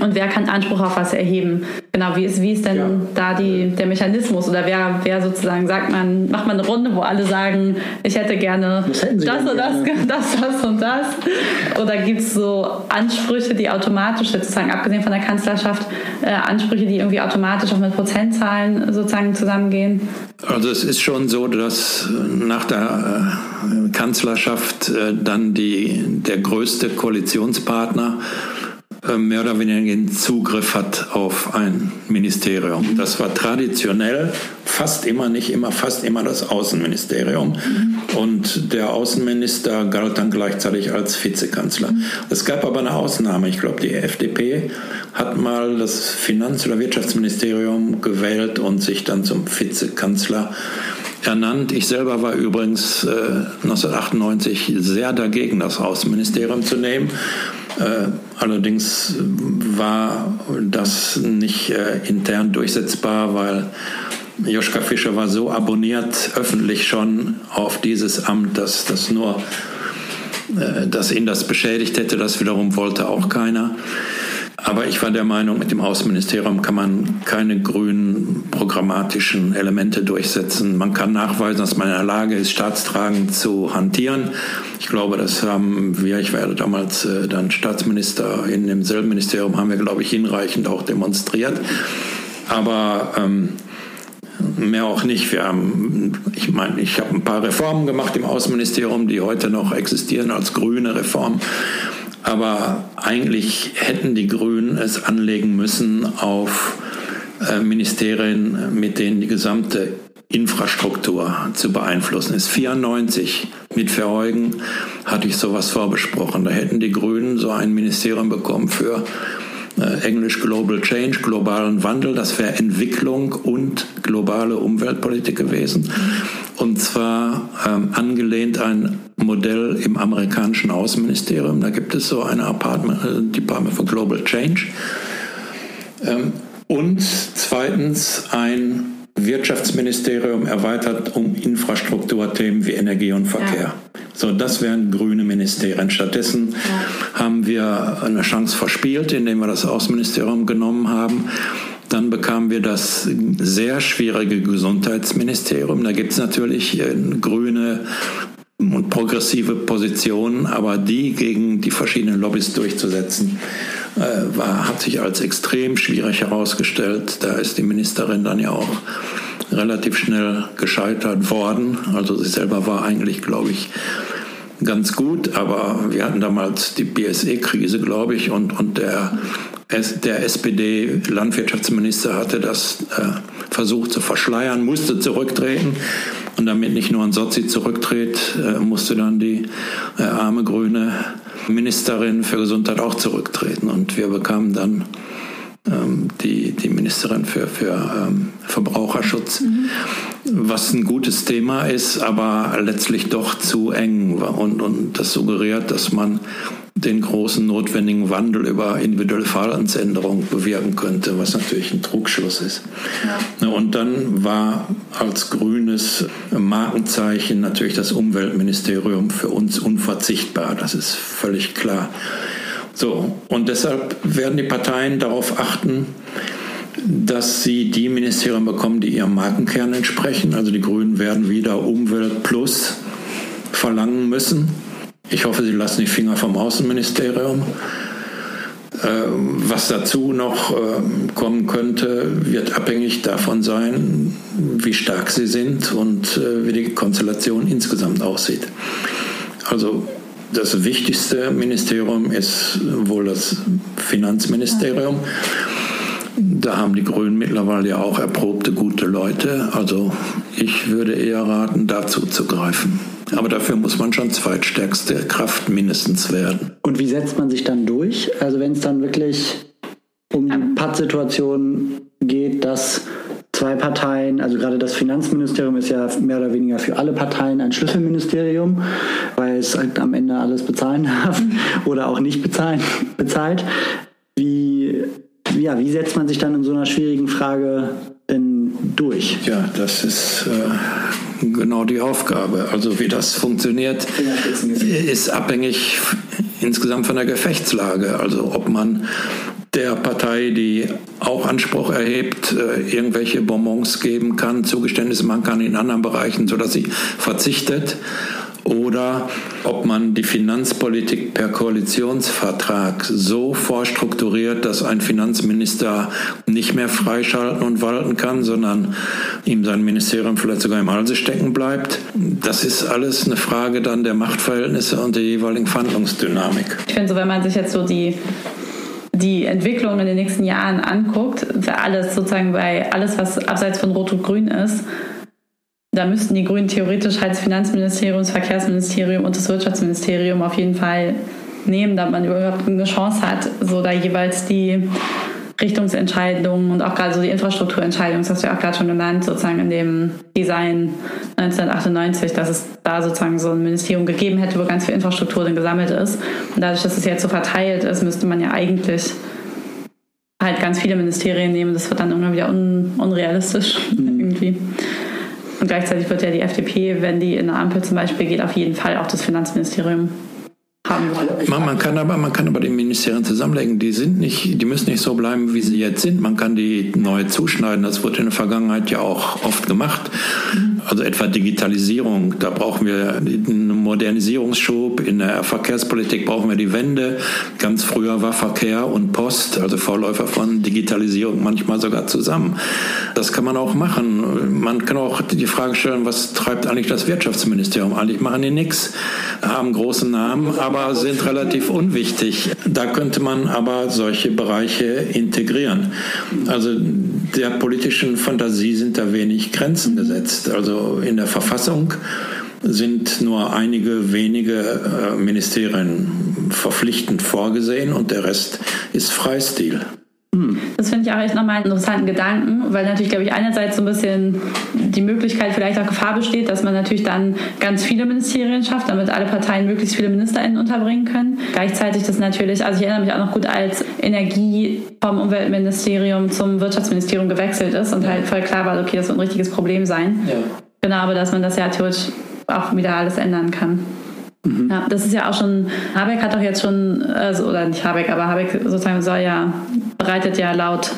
und wer kann Anspruch auf was erheben? Genau, wie ist, wie ist denn ja. da die, der Mechanismus oder wer, wer sozusagen sagt man, macht man eine Runde, wo alle sagen, ich hätte gerne das, das und das, das, das und das? Oder gibt es so Ansprüche, die automatisch, sozusagen abgesehen von der Kanzlerschaft, äh, Ansprüche, die irgendwie automatisch auch mit Prozentzahlen sozusagen zusammengehen? Also es ist schon so, dass nach der äh, Kanzlerschaft äh, dann die, der größte Koalitionspartner äh, mehr oder weniger den Zugriff hat auf ein Ministerium. Das war traditionell fast immer, nicht immer, fast immer das Außenministerium. Und der Außenminister galt dann gleichzeitig als Vizekanzler. Es gab aber eine Ausnahme. Ich glaube, die FDP hat mal das Finanz- oder Wirtschaftsministerium gewählt und sich dann zum Vizekanzler ernannt. Ich selber war übrigens äh, 1998 sehr dagegen, das Außenministerium zu nehmen. Äh, allerdings war das nicht äh, intern durchsetzbar, weil Joschka Fischer war so abonniert öffentlich schon auf dieses Amt, dass das nur, äh, dass ihn das beschädigt hätte. Das wiederum wollte auch keiner. Aber ich war der Meinung, mit dem Außenministerium kann man keine grünen programmatischen Elemente durchsetzen. Man kann nachweisen, dass man in der Lage ist, staatstragend zu hantieren. Ich glaube, das haben wir, ich war damals äh, dann Staatsminister in demselben Ministerium, haben wir, glaube ich, hinreichend auch demonstriert. Aber ähm, mehr auch nicht. Wir haben, ich meine, ich habe ein paar Reformen gemacht im Außenministerium, die heute noch existieren als grüne Reformen. Aber eigentlich hätten die Grünen es anlegen müssen auf äh, Ministerien, mit denen die gesamte Infrastruktur zu beeinflussen ist. 94 mit Verheugen hatte ich sowas vorbesprochen. Da hätten die Grünen so ein Ministerium bekommen für äh, Englisch Global Change, globalen Wandel. Das wäre Entwicklung und globale Umweltpolitik gewesen. Und zwar angelehnt ein Modell im amerikanischen Außenministerium. Da gibt es so eine Apartment, äh, Department for Global Change. Ähm, und zweitens ein Wirtschaftsministerium erweitert um Infrastrukturthemen wie Energie und Verkehr. Ja. So, das wären grüne Ministerien. Stattdessen ja. haben wir eine Chance verspielt, indem wir das Außenministerium genommen haben. Dann bekamen wir das sehr schwierige Gesundheitsministerium. Da gibt es natürlich äh, grüne und progressive Positionen, aber die gegen die verschiedenen Lobbys durchzusetzen, äh, war, hat sich als extrem schwierig herausgestellt. Da ist die Ministerin dann ja auch relativ schnell gescheitert worden. Also sie selber war eigentlich, glaube ich, ganz gut, aber wir hatten damals die BSE-Krise, glaube ich, und, und der, der SPD-Landwirtschaftsminister hatte das äh, versucht zu verschleiern, musste zurücktreten. Und damit nicht nur ein Sozi zurücktritt, äh, musste dann die äh, arme grüne Ministerin für Gesundheit auch zurücktreten. Und wir bekamen dann die, die Ministerin für, für ähm, Verbraucherschutz, mhm. was ein gutes Thema ist, aber letztlich doch zu eng und, und das suggeriert, dass man den großen notwendigen Wandel über individuelle Verhaltensänderung bewirken könnte, was natürlich ein Trugschluss ist. Ja. Und dann war als grünes Markenzeichen natürlich das Umweltministerium für uns unverzichtbar. Das ist völlig klar. So, und deshalb werden die Parteien darauf achten, dass sie die Ministerien bekommen, die ihrem Markenkern entsprechen. Also die Grünen werden wieder Umwelt Plus verlangen müssen. Ich hoffe, Sie lassen die Finger vom Außenministerium. Äh, was dazu noch ähm, kommen könnte, wird abhängig davon sein, wie stark sie sind und äh, wie die Konstellation insgesamt aussieht. Also das wichtigste Ministerium ist wohl das Finanzministerium. Da haben die Grünen mittlerweile ja auch erprobte gute Leute. Also ich würde eher raten, dazu zu greifen. Aber dafür muss man schon zweitstärkste Kraft mindestens werden. Und wie setzt man sich dann durch? Also wenn es dann wirklich um die Pattsituation geht, dass zwei Parteien, also gerade das Finanzministerium ist ja mehr oder weniger für alle Parteien ein Schlüsselministerium, weil es halt am Ende alles bezahlen darf oder auch nicht bezahlen, bezahlt. Wie, ja, wie setzt man sich dann in so einer schwierigen Frage denn durch? Ja, das ist äh, genau die Aufgabe. Also wie das funktioniert, ist abhängig insgesamt von der Gefechtslage. Also ob man der Partei, die auch Anspruch erhebt, äh, irgendwelche Bonbons geben kann, Zugeständnisse machen kann in anderen Bereichen, sodass sie verzichtet. Oder ob man die Finanzpolitik per Koalitionsvertrag so vorstrukturiert, dass ein Finanzminister nicht mehr freischalten und walten kann, sondern ihm sein Ministerium vielleicht sogar im Halse stecken bleibt. Das ist alles eine Frage dann der Machtverhältnisse und der jeweiligen Verhandlungsdynamik. Ich finde so, wenn man sich jetzt so die die Entwicklung in den nächsten Jahren anguckt, für alles sozusagen bei alles, was abseits von Rot und Grün ist, da müssten die Grünen theoretisch halt das Finanzministerium, das Verkehrsministerium und das Wirtschaftsministerium auf jeden Fall nehmen, damit man überhaupt eine Chance hat, so da jeweils die Richtungsentscheidungen und auch gerade so die Infrastrukturentscheidungen, das hast du ja auch gerade schon genannt, sozusagen in dem Design 1998, dass es da sozusagen so ein Ministerium gegeben hätte, wo ganz viel Infrastruktur dann gesammelt ist. Und dadurch, dass es jetzt so verteilt ist, müsste man ja eigentlich halt ganz viele Ministerien nehmen. Das wird dann irgendwann wieder un unrealistisch mhm. irgendwie. Und gleichzeitig wird ja die FDP, wenn die in eine Ampel zum Beispiel geht, auf jeden Fall auch das Finanzministerium haben Man, man, kann aber, man kann aber die Ministerien zusammenlegen. Die sind nicht, die müssen nicht so bleiben, wie sie jetzt sind. Man kann die neu zuschneiden. Das wurde in der Vergangenheit ja auch oft gemacht. Also etwa Digitalisierung. Da brauchen wir einen Modernisierungsschub. In der Verkehrspolitik brauchen wir die Wende. Ganz früher war Verkehr und Post, also Vorläufer von Digitalisierung, manchmal sogar zusammen. Das kann man auch machen. Man kann auch die Frage stellen, was treibt eigentlich das Wirtschaftsministerium? Eigentlich machen die nichts, haben großen Namen, aber aber sind relativ unwichtig. Da könnte man aber solche Bereiche integrieren. Also der politischen Fantasie sind da wenig Grenzen gesetzt. Also in der Verfassung sind nur einige wenige äh, Ministerien verpflichtend vorgesehen und der Rest ist Freistil. Das finde ich auch echt nochmal einen interessanten Gedanken, weil natürlich, glaube ich, einerseits so ein bisschen die Möglichkeit, vielleicht auch Gefahr besteht, dass man natürlich dann ganz viele Ministerien schafft, damit alle Parteien möglichst viele MinisterInnen unterbringen können. Gleichzeitig das natürlich, also ich erinnere mich auch noch gut, als Energie vom Umweltministerium zum Wirtschaftsministerium gewechselt ist und ja. halt voll klar war, okay, das wird ein richtiges Problem sein. Ja. Genau, aber dass man das ja theoretisch auch wieder alles ändern kann. Mhm. Ja, das ist ja auch schon, Habeck hat doch jetzt schon, also, oder nicht Habeck, aber Habeck sozusagen soll ja, bereitet ja laut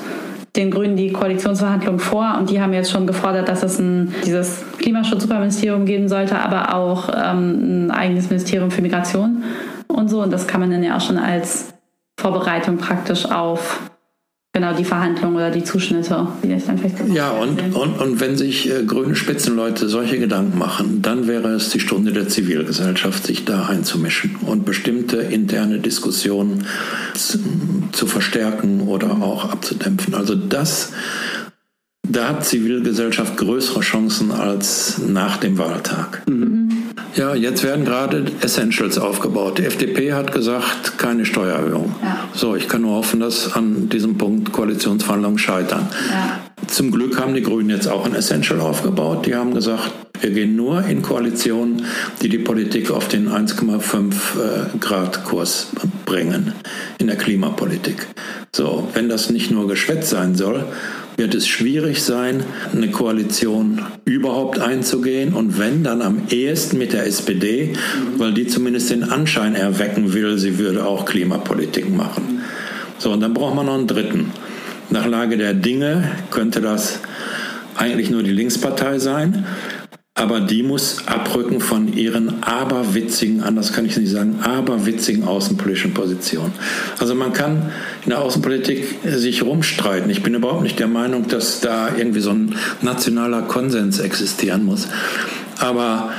den Grünen die Koalitionsverhandlungen vor und die haben jetzt schon gefordert, dass es ein, dieses Klimaschutz-Superministerium geben sollte, aber auch ähm, ein eigenes Ministerium für Migration und so. Und das kann man dann ja auch schon als Vorbereitung praktisch auf genau die Verhandlungen oder die Zuschnitte, die ich dann vielleicht Ja, und, und, und wenn sich äh, grüne Spitzenleute solche Gedanken machen, dann wäre es die Stunde der Zivilgesellschaft, sich da einzumischen und bestimmte interne Diskussionen zu, zu verstärken oder auch abzudämpfen. Also das da hat Zivilgesellschaft größere Chancen als nach dem Wahltag. Mhm. Ja, jetzt werden gerade Essentials aufgebaut. Die FDP hat gesagt, keine Steuererhöhung. Ja. So, ich kann nur hoffen, dass an diesem Punkt Koalitionsverhandlungen scheitern. Ja. Zum Glück haben die Grünen jetzt auch ein Essential aufgebaut. Die haben gesagt, wir gehen nur in Koalitionen, die die Politik auf den 1,5 äh, Grad Kurs bringen in der Klimapolitik. So, wenn das nicht nur Geschwätz sein soll, wird es schwierig sein, eine Koalition überhaupt einzugehen und wenn, dann am ehesten mit der SPD, weil die zumindest den Anschein erwecken will, sie würde auch Klimapolitik machen. So, und dann braucht man noch einen dritten. Nach Lage der Dinge könnte das eigentlich nur die Linkspartei sein. Aber die muss abrücken von ihren aberwitzigen, anders kann ich nicht sagen, aberwitzigen außenpolitischen Positionen. Also man kann in der Außenpolitik sich rumstreiten. Ich bin überhaupt nicht der Meinung, dass da irgendwie so ein nationaler Konsens existieren muss. Aber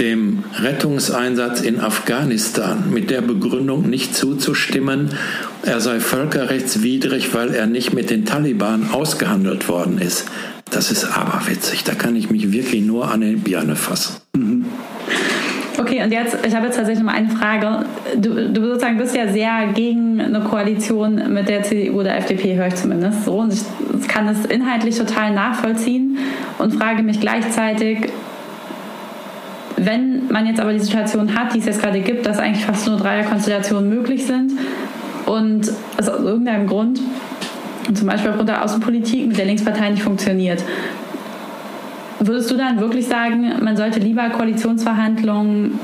dem Rettungseinsatz in Afghanistan mit der Begründung nicht zuzustimmen, er sei völkerrechtswidrig, weil er nicht mit den Taliban ausgehandelt worden ist. Das ist aberwitzig. Da kann ich mich wirklich nur an die Birne fassen. Mhm. Okay, und jetzt, ich habe jetzt tatsächlich noch eine Frage. Du, du sozusagen bist ja sehr gegen eine Koalition mit der CDU oder FDP, höre ich zumindest so. Und ich kann es inhaltlich total nachvollziehen und frage mich gleichzeitig, wenn man jetzt aber die Situation hat, die es jetzt gerade gibt, dass eigentlich fast nur Dreierkonstellationen möglich sind und es aus irgendeinem Grund zum Beispiel aufgrund der Außenpolitik mit der Linkspartei nicht funktioniert. Würdest du dann wirklich sagen, man sollte lieber Koalitionsverhandlungen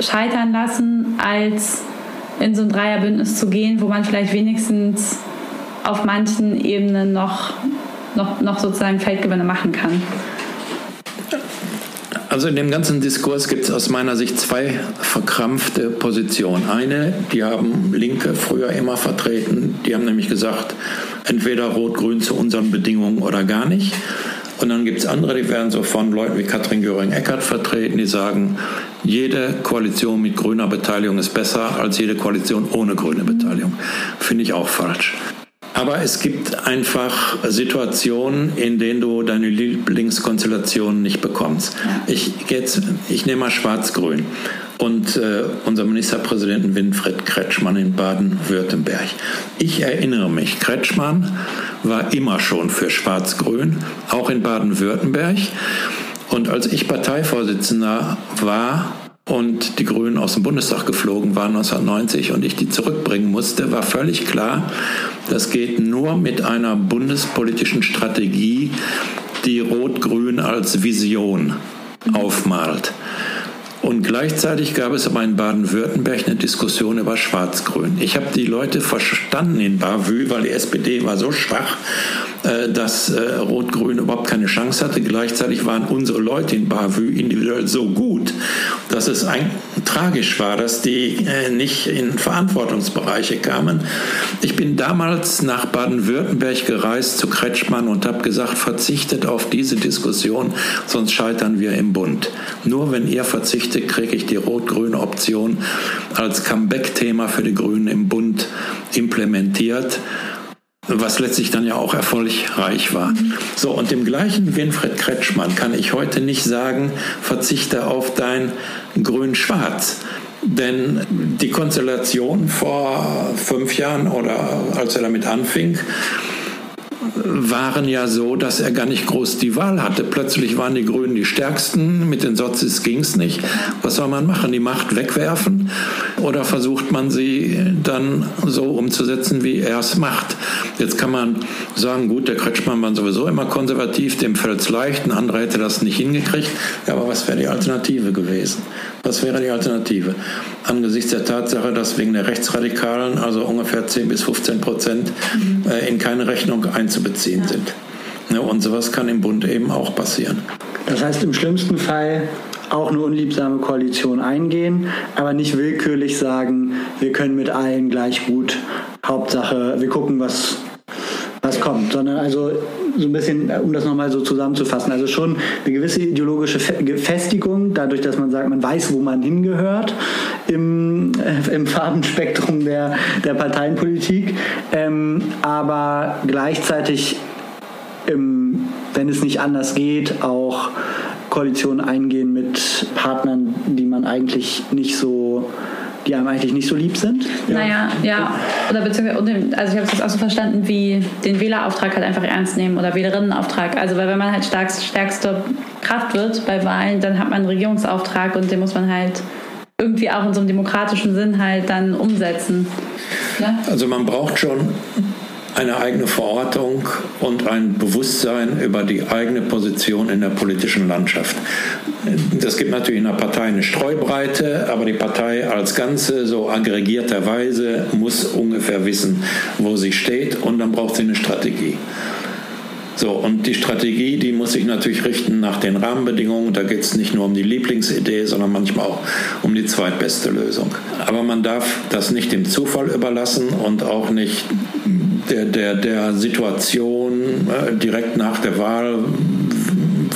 scheitern lassen, als in so ein Dreierbündnis zu gehen, wo man vielleicht wenigstens auf manchen Ebenen noch, noch, noch sozusagen Feldgewinne machen kann? Also in dem ganzen Diskurs gibt es aus meiner Sicht zwei verkrampfte Positionen. Eine, die haben Linke früher immer vertreten, die haben nämlich gesagt, entweder Rot-Grün zu unseren Bedingungen oder gar nicht. Und dann gibt es andere, die werden so von Leuten wie Katrin Göring-Eckardt vertreten, die sagen, jede Koalition mit grüner Beteiligung ist besser als jede Koalition ohne grüne Beteiligung. Finde ich auch falsch. Aber es gibt einfach Situationen, in denen du deine Lieblingskonstellation nicht bekommst. Ich, jetzt, ich nehme mal Schwarz-Grün und äh, unser Ministerpräsidenten Winfried Kretschmann in Baden-Württemberg. Ich erinnere mich, Kretschmann war immer schon für Schwarz-Grün, auch in Baden-Württemberg. Und als ich Parteivorsitzender war, und die Grünen aus dem Bundestag geflogen waren 1990 und ich die zurückbringen musste, war völlig klar, das geht nur mit einer bundespolitischen Strategie, die Rot-Grün als Vision aufmalt. Und gleichzeitig gab es aber in Baden-Württemberg eine Diskussion über Schwarz-Grün. Ich habe die Leute verstanden in Bavü, weil die SPD war so schwach äh, dass äh, Rot-Grün überhaupt keine Chance hatte. Gleichzeitig waren unsere Leute in Bavü individuell so gut, dass es ein, tragisch war, dass die äh, nicht in Verantwortungsbereiche kamen. Ich bin damals nach Baden-Württemberg gereist zu Kretschmann und habe gesagt, verzichtet auf diese Diskussion, sonst scheitern wir im Bund. Nur wenn ihr verzichtet, kriege ich die rot-grüne Option als Comeback-Thema für die Grünen im Bund implementiert was letztlich dann ja auch erfolgreich war. So, und dem gleichen Winfried Kretschmann kann ich heute nicht sagen, verzichte auf dein Grün-Schwarz. Denn die Konstellation vor fünf Jahren oder als er damit anfing, waren ja so, dass er gar nicht groß die Wahl hatte. Plötzlich waren die Grünen die stärksten, mit den Sozis ging es nicht. Was soll man machen? Die Macht wegwerfen? Oder versucht man sie dann so umzusetzen, wie er es macht? Jetzt kann man sagen, gut, der Kretschmann war sowieso immer konservativ, dem fällt es leicht, ein anderer hätte das nicht hingekriegt. Ja, aber was wäre die Alternative gewesen? Was wäre die Alternative? Angesichts der Tatsache, dass wegen der Rechtsradikalen, also ungefähr 10 bis 15 Prozent, mhm. äh, in keine Rechnung einzubeziehen ja. sind. Ja, und sowas kann im Bund eben auch passieren. Das heißt, im schlimmsten Fall auch eine unliebsame Koalition eingehen, aber nicht willkürlich sagen, wir können mit allen gleich gut. Hauptsache, wir gucken, was, was kommt, sondern also so ein bisschen, um das nochmal so zusammenzufassen, also schon eine gewisse ideologische Festigung, dadurch, dass man sagt, man weiß, wo man hingehört im, äh, im Farbenspektrum der, der Parteienpolitik, ähm, aber gleichzeitig, im, wenn es nicht anders geht, auch Koalitionen eingehen mit Partnern, die man eigentlich nicht so die einem eigentlich nicht so lieb sind. Ja. Naja, ja. Oder beziehungsweise, also ich habe es jetzt auch so verstanden, wie den Wählerauftrag halt einfach ernst nehmen oder Wählerinnenauftrag. Also weil wenn man halt starkst, stärkste Kraft wird bei Wahlen, dann hat man einen Regierungsauftrag und den muss man halt irgendwie auch in so einem demokratischen Sinn halt dann umsetzen. Ja? Also man braucht schon eine eigene Verortung und ein Bewusstsein über die eigene Position in der politischen Landschaft. Das gibt natürlich in der Partei eine Streubreite, aber die Partei als Ganze, so aggregierterweise, muss ungefähr wissen, wo sie steht und dann braucht sie eine Strategie. So, und die Strategie, die muss sich natürlich richten nach den Rahmenbedingungen. Da geht es nicht nur um die Lieblingsidee, sondern manchmal auch um die zweitbeste Lösung. Aber man darf das nicht dem Zufall überlassen und auch nicht der, der, der Situation äh, direkt nach der Wahl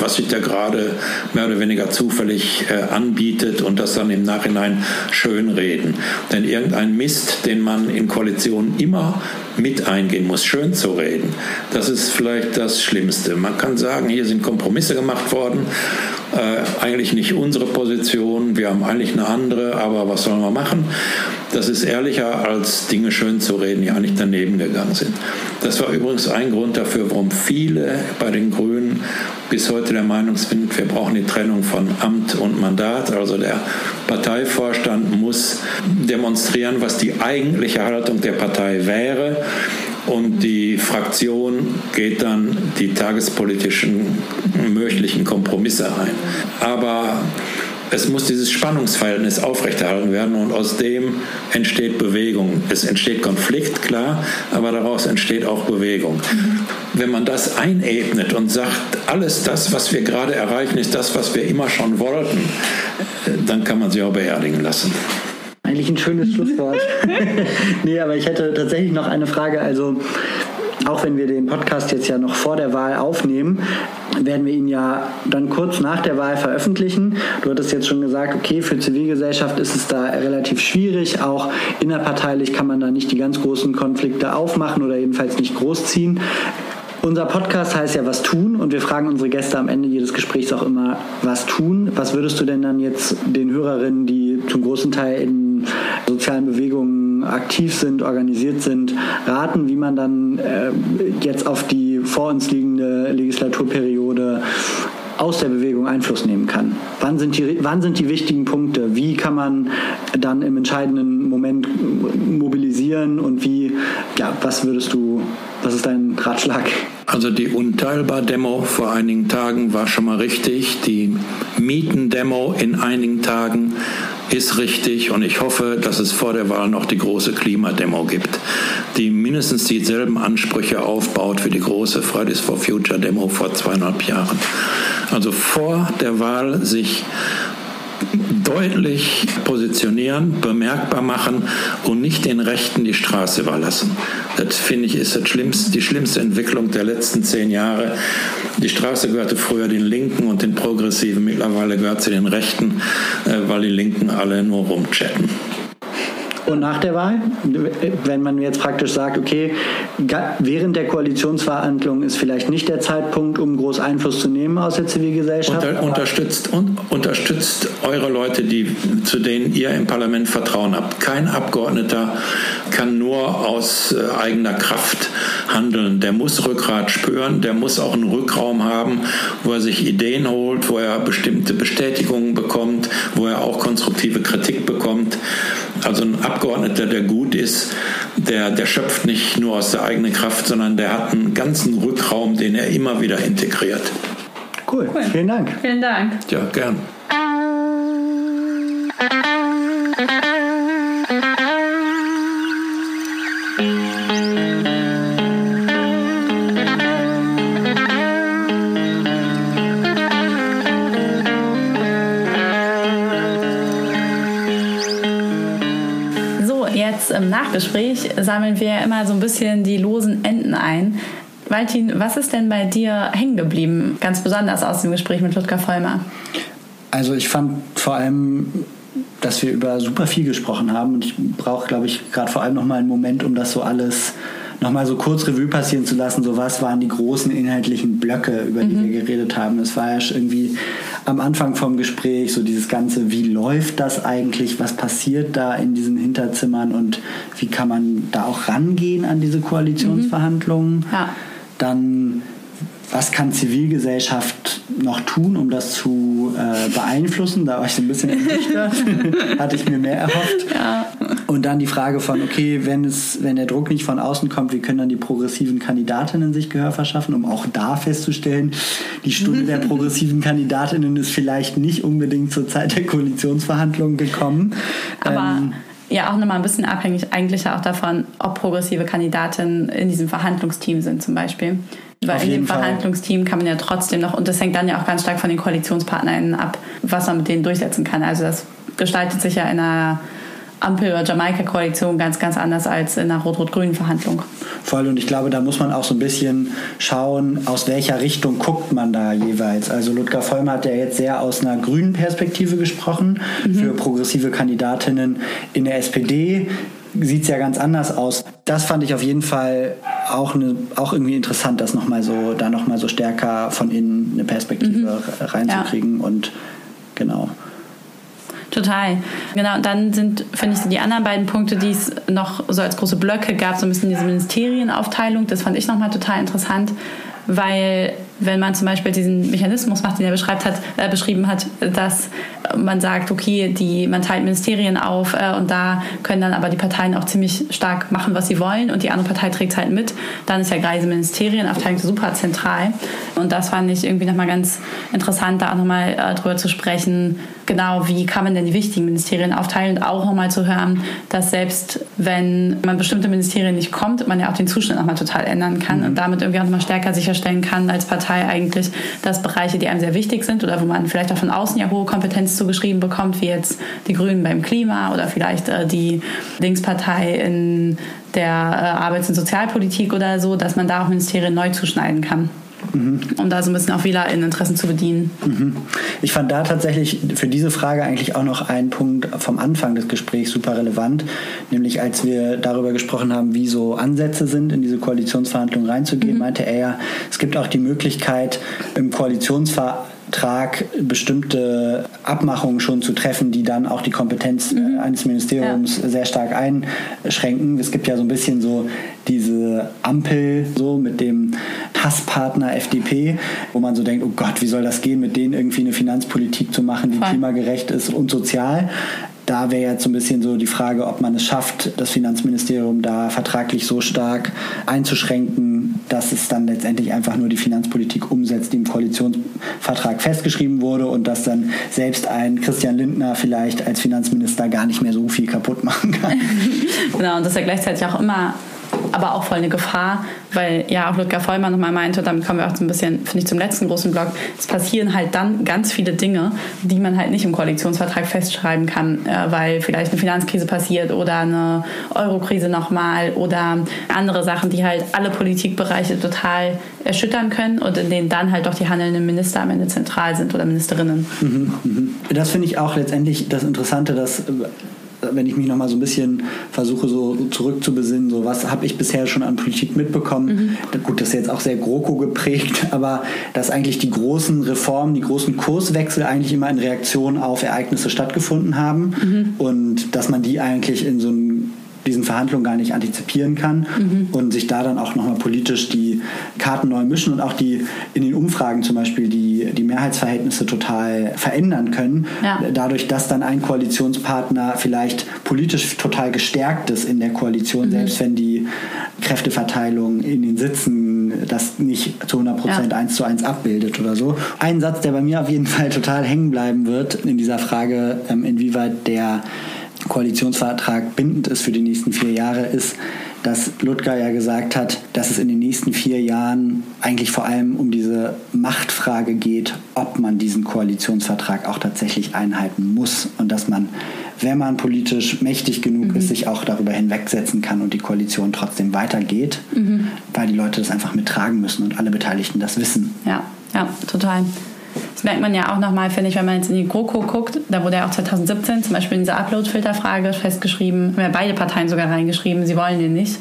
was sich da gerade mehr oder weniger zufällig äh, anbietet und das dann im Nachhinein schönreden. Denn irgendein Mist, den man in Koalitionen immer mit eingehen muss, schön zu reden, das ist vielleicht das Schlimmste. Man kann sagen, hier sind Kompromisse gemacht worden, äh, eigentlich nicht unsere Position, wir haben eigentlich eine andere, aber was sollen wir machen? Das ist ehrlicher, als Dinge schön zu reden, die eigentlich daneben gegangen sind. Das war übrigens ein Grund dafür, warum viele bei den Grünen bis heute der Meinung sind, wir brauchen die Trennung von Amt und Mandat. Also der Parteivorstand muss demonstrieren, was die eigentliche Haltung der Partei wäre. Und die Fraktion geht dann die tagespolitischen möglichen Kompromisse ein. Aber es muss dieses Spannungsverhältnis aufrechterhalten werden und aus dem entsteht Bewegung. Es entsteht Konflikt, klar, aber daraus entsteht auch Bewegung. Wenn man das einebnet und sagt, alles das, was wir gerade erreichen, ist das, was wir immer schon wollten, dann kann man sich auch beerdigen lassen. Eigentlich ein schönes Schlusswort. nee, aber ich hätte tatsächlich noch eine Frage. Also auch wenn wir den Podcast jetzt ja noch vor der Wahl aufnehmen, werden wir ihn ja dann kurz nach der Wahl veröffentlichen. Du hattest jetzt schon gesagt, okay, für Zivilgesellschaft ist es da relativ schwierig. Auch innerparteilich kann man da nicht die ganz großen Konflikte aufmachen oder jedenfalls nicht großziehen. Unser Podcast heißt ja Was tun und wir fragen unsere Gäste am Ende jedes Gesprächs auch immer, was tun. Was würdest du denn dann jetzt den Hörerinnen, die zum großen Teil in sozialen Bewegungen aktiv sind, organisiert sind, raten, wie man dann äh, jetzt auf die vor uns liegende Legislaturperiode aus der Bewegung Einfluss nehmen kann. Wann sind, die, wann sind die wichtigen Punkte? Wie kann man dann im entscheidenden Moment mobilisieren und wie, ja, was würdest du, was ist dein Ratschlag? Also die Unteilbar-Demo vor einigen Tagen war schon mal richtig. Die Mieten-Demo in einigen Tagen ist richtig und ich hoffe, dass es vor der Wahl noch die große Klimademo gibt, die mindestens dieselben Ansprüche aufbaut wie die große Fridays for Future Demo vor zweieinhalb Jahren. Also vor der Wahl sich deutlich positionieren, bemerkbar machen und nicht den Rechten die Straße überlassen. Das finde ich ist das schlimmste, die schlimmste Entwicklung der letzten zehn Jahre. Die Straße gehörte früher den Linken und den Progressiven, mittlerweile gehört sie den Rechten, äh, weil die Linken alle nur rumchatten. Und nach der Wahl, wenn man jetzt praktisch sagt, okay, während der Koalitionsverhandlungen ist vielleicht nicht der Zeitpunkt, um groß Einfluss zu nehmen aus der Zivilgesellschaft. Unter, unterstützt, un, unterstützt eure Leute, die, zu denen ihr im Parlament Vertrauen habt. Kein Abgeordneter kann nur aus äh, eigener Kraft handeln. Der muss Rückgrat spüren, der muss auch einen Rückraum haben, wo er sich Ideen holt, wo er bestimmte Bestätigungen bekommt, wo er auch konstruktive Kritik bekommt. Also ein Abgeordneter, der gut ist, der, der schöpft nicht nur aus der eigenen Kraft, sondern der hat einen ganzen Rückraum, den er immer wieder integriert. Cool, cool. vielen Dank. Vielen Dank. Ja, gern. Nachgespräch sammeln wir immer so ein bisschen die losen Enden ein. Valentin, was ist denn bei dir hängen geblieben, ganz besonders aus dem Gespräch mit Ludger Vollmer? Also ich fand vor allem, dass wir über super viel gesprochen haben und ich brauche, glaube ich, gerade vor allem noch mal einen Moment, um das so alles nochmal so kurz Revue passieren zu lassen, so was waren die großen inhaltlichen Blöcke, über die mhm. wir geredet haben. Es war ja irgendwie am Anfang vom Gespräch so dieses Ganze, wie läuft das eigentlich, was passiert da in diesen Hinterzimmern und wie kann man da auch rangehen an diese Koalitionsverhandlungen. Mhm. Ja. Dann was kann Zivilgesellschaft noch tun, um das zu äh, beeinflussen? Da war ich so ein bisschen ernüchtert. Hatte ich mir mehr erhofft. Ja. Und dann die Frage von, okay, wenn, es, wenn der Druck nicht von außen kommt, wie können dann die progressiven Kandidatinnen sich Gehör verschaffen, um auch da festzustellen, die Stunde der progressiven Kandidatinnen ist vielleicht nicht unbedingt zur Zeit der Koalitionsverhandlungen gekommen. Aber ähm, ja auch nochmal ein bisschen abhängig eigentlich auch davon, ob progressive Kandidatinnen in diesem Verhandlungsteam sind zum Beispiel. Weil in dem. Verhandlungsteam kann man ja trotzdem noch, und das hängt dann ja auch ganz stark von den KoalitionspartnerInnen ab, was man mit denen durchsetzen kann. Also das gestaltet sich ja in einer Ampel- oder Jamaika-Koalition ganz, ganz anders als in einer rot-rot-grünen Verhandlung. Voll, und ich glaube, da muss man auch so ein bisschen schauen, aus welcher Richtung guckt man da jeweils. Also Ludger Vollmer hat ja jetzt sehr aus einer grünen Perspektive gesprochen mhm. für progressive Kandidatinnen in der SPD sieht es ja ganz anders aus. Das fand ich auf jeden Fall auch, eine, auch irgendwie interessant, das noch mal so, da nochmal so stärker von innen eine Perspektive mhm. reinzukriegen. Ja. Und genau. Total. Genau, und dann sind, finde ich, die anderen beiden Punkte, die es noch so als große Blöcke gab, so ein bisschen diese Ministerienaufteilung, das fand ich nochmal total interessant, weil wenn man zum Beispiel diesen Mechanismus macht, den er beschreibt hat, äh, beschrieben hat, dass man sagt, okay, die, man teilt Ministerien auf äh, und da können dann aber die Parteien auch ziemlich stark machen, was sie wollen und die andere Partei trägt es halt mit, dann ist ja gerade diese Ministerienaufteilung super zentral. Und das fand ich irgendwie nochmal ganz interessant, da auch nochmal äh, drüber zu sprechen, genau, wie kann man denn die wichtigen Ministerien aufteilen und auch nochmal zu hören, dass selbst wenn man bestimmte Ministerien nicht kommt, man ja auch den Zuschnitt nochmal total ändern kann mhm. und damit irgendwie auch nochmal stärker sicherstellen kann als Partei eigentlich, dass Bereiche, die einem sehr wichtig sind oder wo man vielleicht auch von außen ja hohe Kompetenz zugeschrieben bekommt, wie jetzt die Grünen beim Klima oder vielleicht äh, die Linkspartei in der äh, Arbeits- und Sozialpolitik oder so, dass man da auch Ministerien neu zuschneiden kann. Mhm. Um da so ein bisschen auch WählerInneninteressen zu bedienen. Mhm. Ich fand da tatsächlich für diese Frage eigentlich auch noch einen Punkt vom Anfang des Gesprächs super relevant, nämlich als wir darüber gesprochen haben, wie so Ansätze sind, in diese Koalitionsverhandlungen reinzugehen, mhm. meinte er ja, es gibt auch die Möglichkeit, im Koalitionsverhandlungen Trag bestimmte Abmachungen schon zu treffen, die dann auch die Kompetenz äh, mhm. eines Ministeriums ja. sehr stark einschränken. Es gibt ja so ein bisschen so diese Ampel so mit dem Hasspartner FDP, wo man so denkt, oh Gott, wie soll das gehen, mit denen irgendwie eine Finanzpolitik zu machen, die Voll. klimagerecht ist und sozial da wäre jetzt so ein bisschen so die Frage, ob man es schafft, das Finanzministerium da vertraglich so stark einzuschränken, dass es dann letztendlich einfach nur die Finanzpolitik umsetzt, die im Koalitionsvertrag festgeschrieben wurde und dass dann selbst ein Christian Lindner vielleicht als Finanzminister gar nicht mehr so viel kaputt machen kann. genau, und dass er gleichzeitig auch immer aber auch voll eine Gefahr, weil ja auch Ludger Vollmann nochmal meinte, damit kommen wir auch so ein bisschen, finde ich, zum letzten großen Block, es passieren halt dann ganz viele Dinge, die man halt nicht im Koalitionsvertrag festschreiben kann, äh, weil vielleicht eine Finanzkrise passiert oder eine Eurokrise nochmal oder andere Sachen, die halt alle Politikbereiche total erschüttern können und in denen dann halt doch die handelnden Minister am Ende zentral sind oder Ministerinnen. Mhm, mhm. Das finde ich auch letztendlich das Interessante, dass wenn ich mich noch mal so ein bisschen versuche, so zurückzubesinnen, so was habe ich bisher schon an Politik mitbekommen. Mhm. Gut, das ist jetzt auch sehr GroKo geprägt, aber dass eigentlich die großen Reformen, die großen Kurswechsel eigentlich immer in Reaktion auf Ereignisse stattgefunden haben mhm. und dass man die eigentlich in so ein diesen Verhandlungen gar nicht antizipieren kann mhm. und sich da dann auch nochmal politisch die Karten neu mischen und auch die in den Umfragen zum Beispiel die, die Mehrheitsverhältnisse total verändern können. Ja. Dadurch, dass dann ein Koalitionspartner vielleicht politisch total gestärkt ist in der Koalition, mhm. selbst wenn die Kräfteverteilung in den Sitzen das nicht zu 100 Prozent ja. eins zu eins abbildet oder so. Ein Satz, der bei mir auf jeden Fall total hängen bleiben wird in dieser Frage, ähm, inwieweit der Koalitionsvertrag bindend ist für die nächsten vier Jahre, ist, dass Ludger ja gesagt hat, dass es in den nächsten vier Jahren eigentlich vor allem um diese Machtfrage geht, ob man diesen Koalitionsvertrag auch tatsächlich einhalten muss und dass man, wenn man politisch mächtig genug mhm. ist, sich auch darüber hinwegsetzen kann und die Koalition trotzdem weitergeht, mhm. weil die Leute das einfach mittragen müssen und alle Beteiligten das wissen. Ja, ja, total. Das merkt man ja auch nochmal, finde ich, wenn man jetzt in die GroKo guckt. Da wurde ja auch 2017 zum Beispiel in dieser Upload-Filterfrage festgeschrieben, haben ja beide Parteien sogar reingeschrieben, sie wollen den nicht.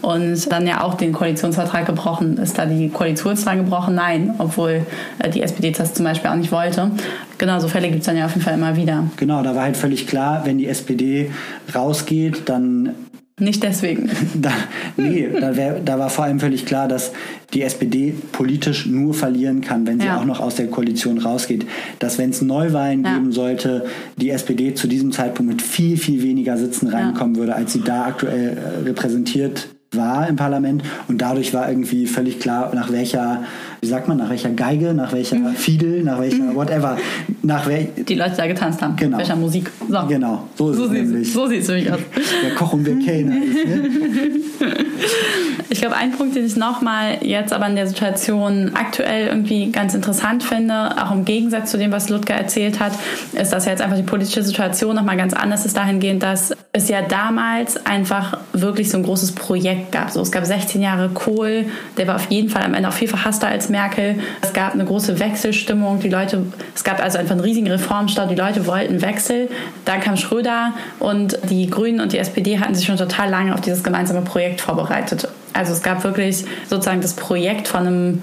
Und dann ja auch den Koalitionsvertrag gebrochen. Ist da die Koalition zwar gebrochen? Nein, obwohl äh, die SPD das zum Beispiel auch nicht wollte. Genau, so Fälle gibt es dann ja auf jeden Fall immer wieder. Genau, da war halt völlig klar, wenn die SPD rausgeht, dann nicht deswegen. Da, nee, da, wär, da war vor allem völlig klar, dass die SPD politisch nur verlieren kann, wenn sie ja. auch noch aus der Koalition rausgeht. Dass wenn es Neuwahlen ja. geben sollte, die SPD zu diesem Zeitpunkt mit viel, viel weniger Sitzen reinkommen ja. würde, als sie da aktuell äh, repräsentiert war im Parlament und dadurch war irgendwie völlig klar, nach welcher, wie sagt man, nach welcher Geige, nach welcher mhm. Fiedel, nach welcher mhm. whatever, nach wel die Leute da getanzt haben, genau. welcher Musik. So. Genau, so ist so es nämlich. So sieht es nämlich aus. Der Koch und der Kellner ist, ne? Ich glaube, ein Punkt, den ich nochmal jetzt aber in der Situation aktuell irgendwie ganz interessant finde, auch im Gegensatz zu dem, was Ludger erzählt hat, ist, dass jetzt einfach die politische Situation nochmal ganz anders ist dahingehend, dass es ja damals einfach wirklich so ein großes Projekt gab. So, es gab 16 Jahre Kohl, der war auf jeden Fall am Ende auch viel verhasster als Merkel. Es gab eine große Wechselstimmung, die Leute, es gab also einfach einen riesigen Reformstau, die Leute wollten Wechsel. Dann kam Schröder und die Grünen und die SPD hatten sich schon total lange auf dieses gemeinsame Projekt vorbereitet. Also es gab wirklich sozusagen das Projekt von einem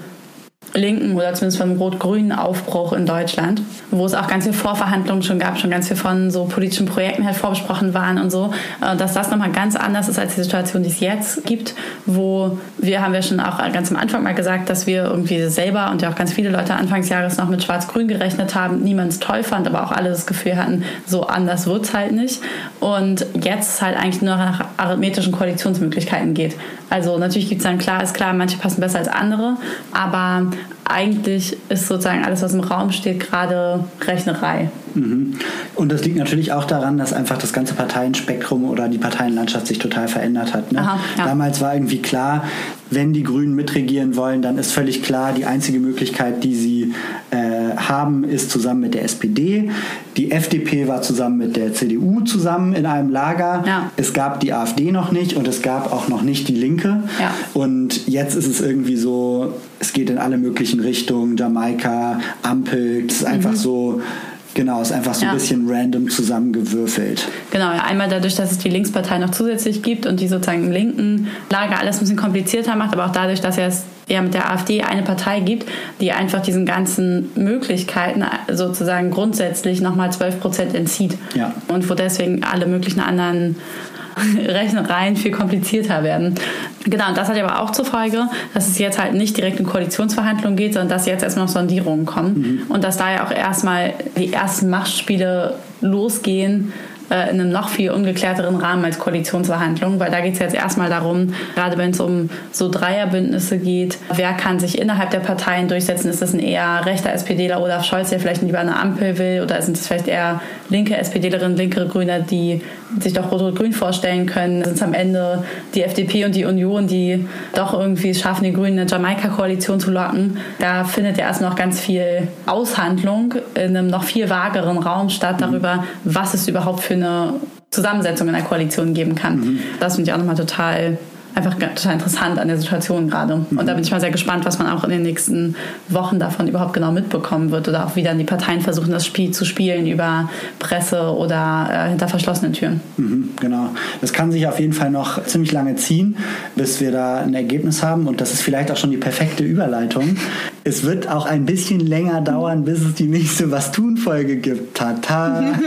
linken oder zumindest einem rot-grünen Aufbruch in Deutschland, wo es auch ganz viele Vorverhandlungen schon gab, schon ganz viel von so politischen Projekten halt vorbesprochen waren und so, äh, dass das nochmal ganz anders ist als die Situation, die es jetzt gibt, wo wir haben ja schon auch ganz am Anfang mal gesagt, dass wir irgendwie selber und ja auch ganz viele Leute Anfangsjahres noch mit Schwarz-Grün gerechnet haben, niemand toll fand, aber auch alle das Gefühl hatten, so anders wird es halt nicht. Und jetzt halt eigentlich nur nach arithmetischen Koalitionsmöglichkeiten geht. Also natürlich gibt es dann klar, ist klar, manche passen besser als andere, aber eigentlich ist sozusagen alles, was im Raum steht, gerade Rechnerei. Mhm. Und das liegt natürlich auch daran, dass einfach das ganze Parteienspektrum oder die Parteienlandschaft sich total verändert hat. Ne? Aha, ja. Damals war irgendwie klar, wenn die Grünen mitregieren wollen, dann ist völlig klar, die einzige Möglichkeit, die sie äh, haben, ist zusammen mit der SPD. Die FDP war zusammen mit der CDU zusammen in einem Lager. Ja. Es gab die AfD noch nicht und es gab auch noch nicht die Linke. Ja. Und jetzt ist es irgendwie so, es geht in alle möglichen Richtungen, Jamaika, Ampel, es ist einfach so, genau, ist einfach so Mhm. Ja. ein bisschen random zusammengewürfelt. Genau, einmal dadurch, dass es die Linkspartei noch zusätzlich gibt und die sozusagen im linken Lager alles ein bisschen komplizierter macht, aber auch dadurch, dass es eher mit der AfD eine Partei gibt, die einfach diesen ganzen Möglichkeiten sozusagen grundsätzlich nochmal 12 Prozent entzieht. Ja. Und wo deswegen alle möglichen anderen Rechnereien viel komplizierter werden. Genau, und das hat aber auch zur Folge, dass es jetzt halt nicht direkt in Koalitionsverhandlungen geht, sondern dass jetzt erstmal noch Sondierungen kommen und dass da ja auch erstmal die ersten Machtspiele losgehen äh, in einem noch viel ungeklärteren Rahmen als Koalitionsverhandlungen, weil da geht es jetzt erstmal darum, gerade wenn es um so Dreierbündnisse geht, wer kann sich innerhalb der Parteien durchsetzen? Ist das ein eher rechter SPDler Olaf Scholz, der vielleicht lieber eine Ampel will, oder sind es vielleicht eher linke SPDlerinnen, linke Grüne, die sich doch Rot-Rot-Grün vorstellen können? Sind es am Ende die FDP und die Union, die doch irgendwie es schaffen, die Grünen eine Jamaika-Koalition zu locken? Da findet ja erst noch ganz viel Aushandlung in einem noch viel vageren Raum statt darüber, was es überhaupt für eine Zusammensetzung in der Koalition geben kann. Das finde ich auch nochmal total einfach total interessant an der Situation gerade. Und da bin ich mal sehr gespannt, was man auch in den nächsten Wochen davon überhaupt genau mitbekommen wird oder auch wie dann die Parteien versuchen, das Spiel zu spielen über Presse oder äh, hinter verschlossenen Türen. Mhm, genau. Das kann sich auf jeden Fall noch ziemlich lange ziehen, bis wir da ein Ergebnis haben. Und das ist vielleicht auch schon die perfekte Überleitung. Es wird auch ein bisschen länger dauern, bis es die nächste Was tun Folge gibt. Tata.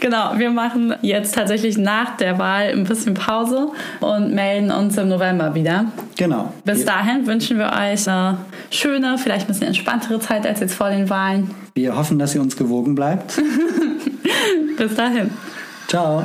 Genau, wir machen jetzt tatsächlich nach der Wahl ein bisschen Pause und melden uns im November wieder. Genau. Bis dahin wünschen wir euch eine schöne, vielleicht ein bisschen entspanntere Zeit als jetzt vor den Wahlen. Wir hoffen, dass ihr uns gewogen bleibt. Bis dahin. Ciao.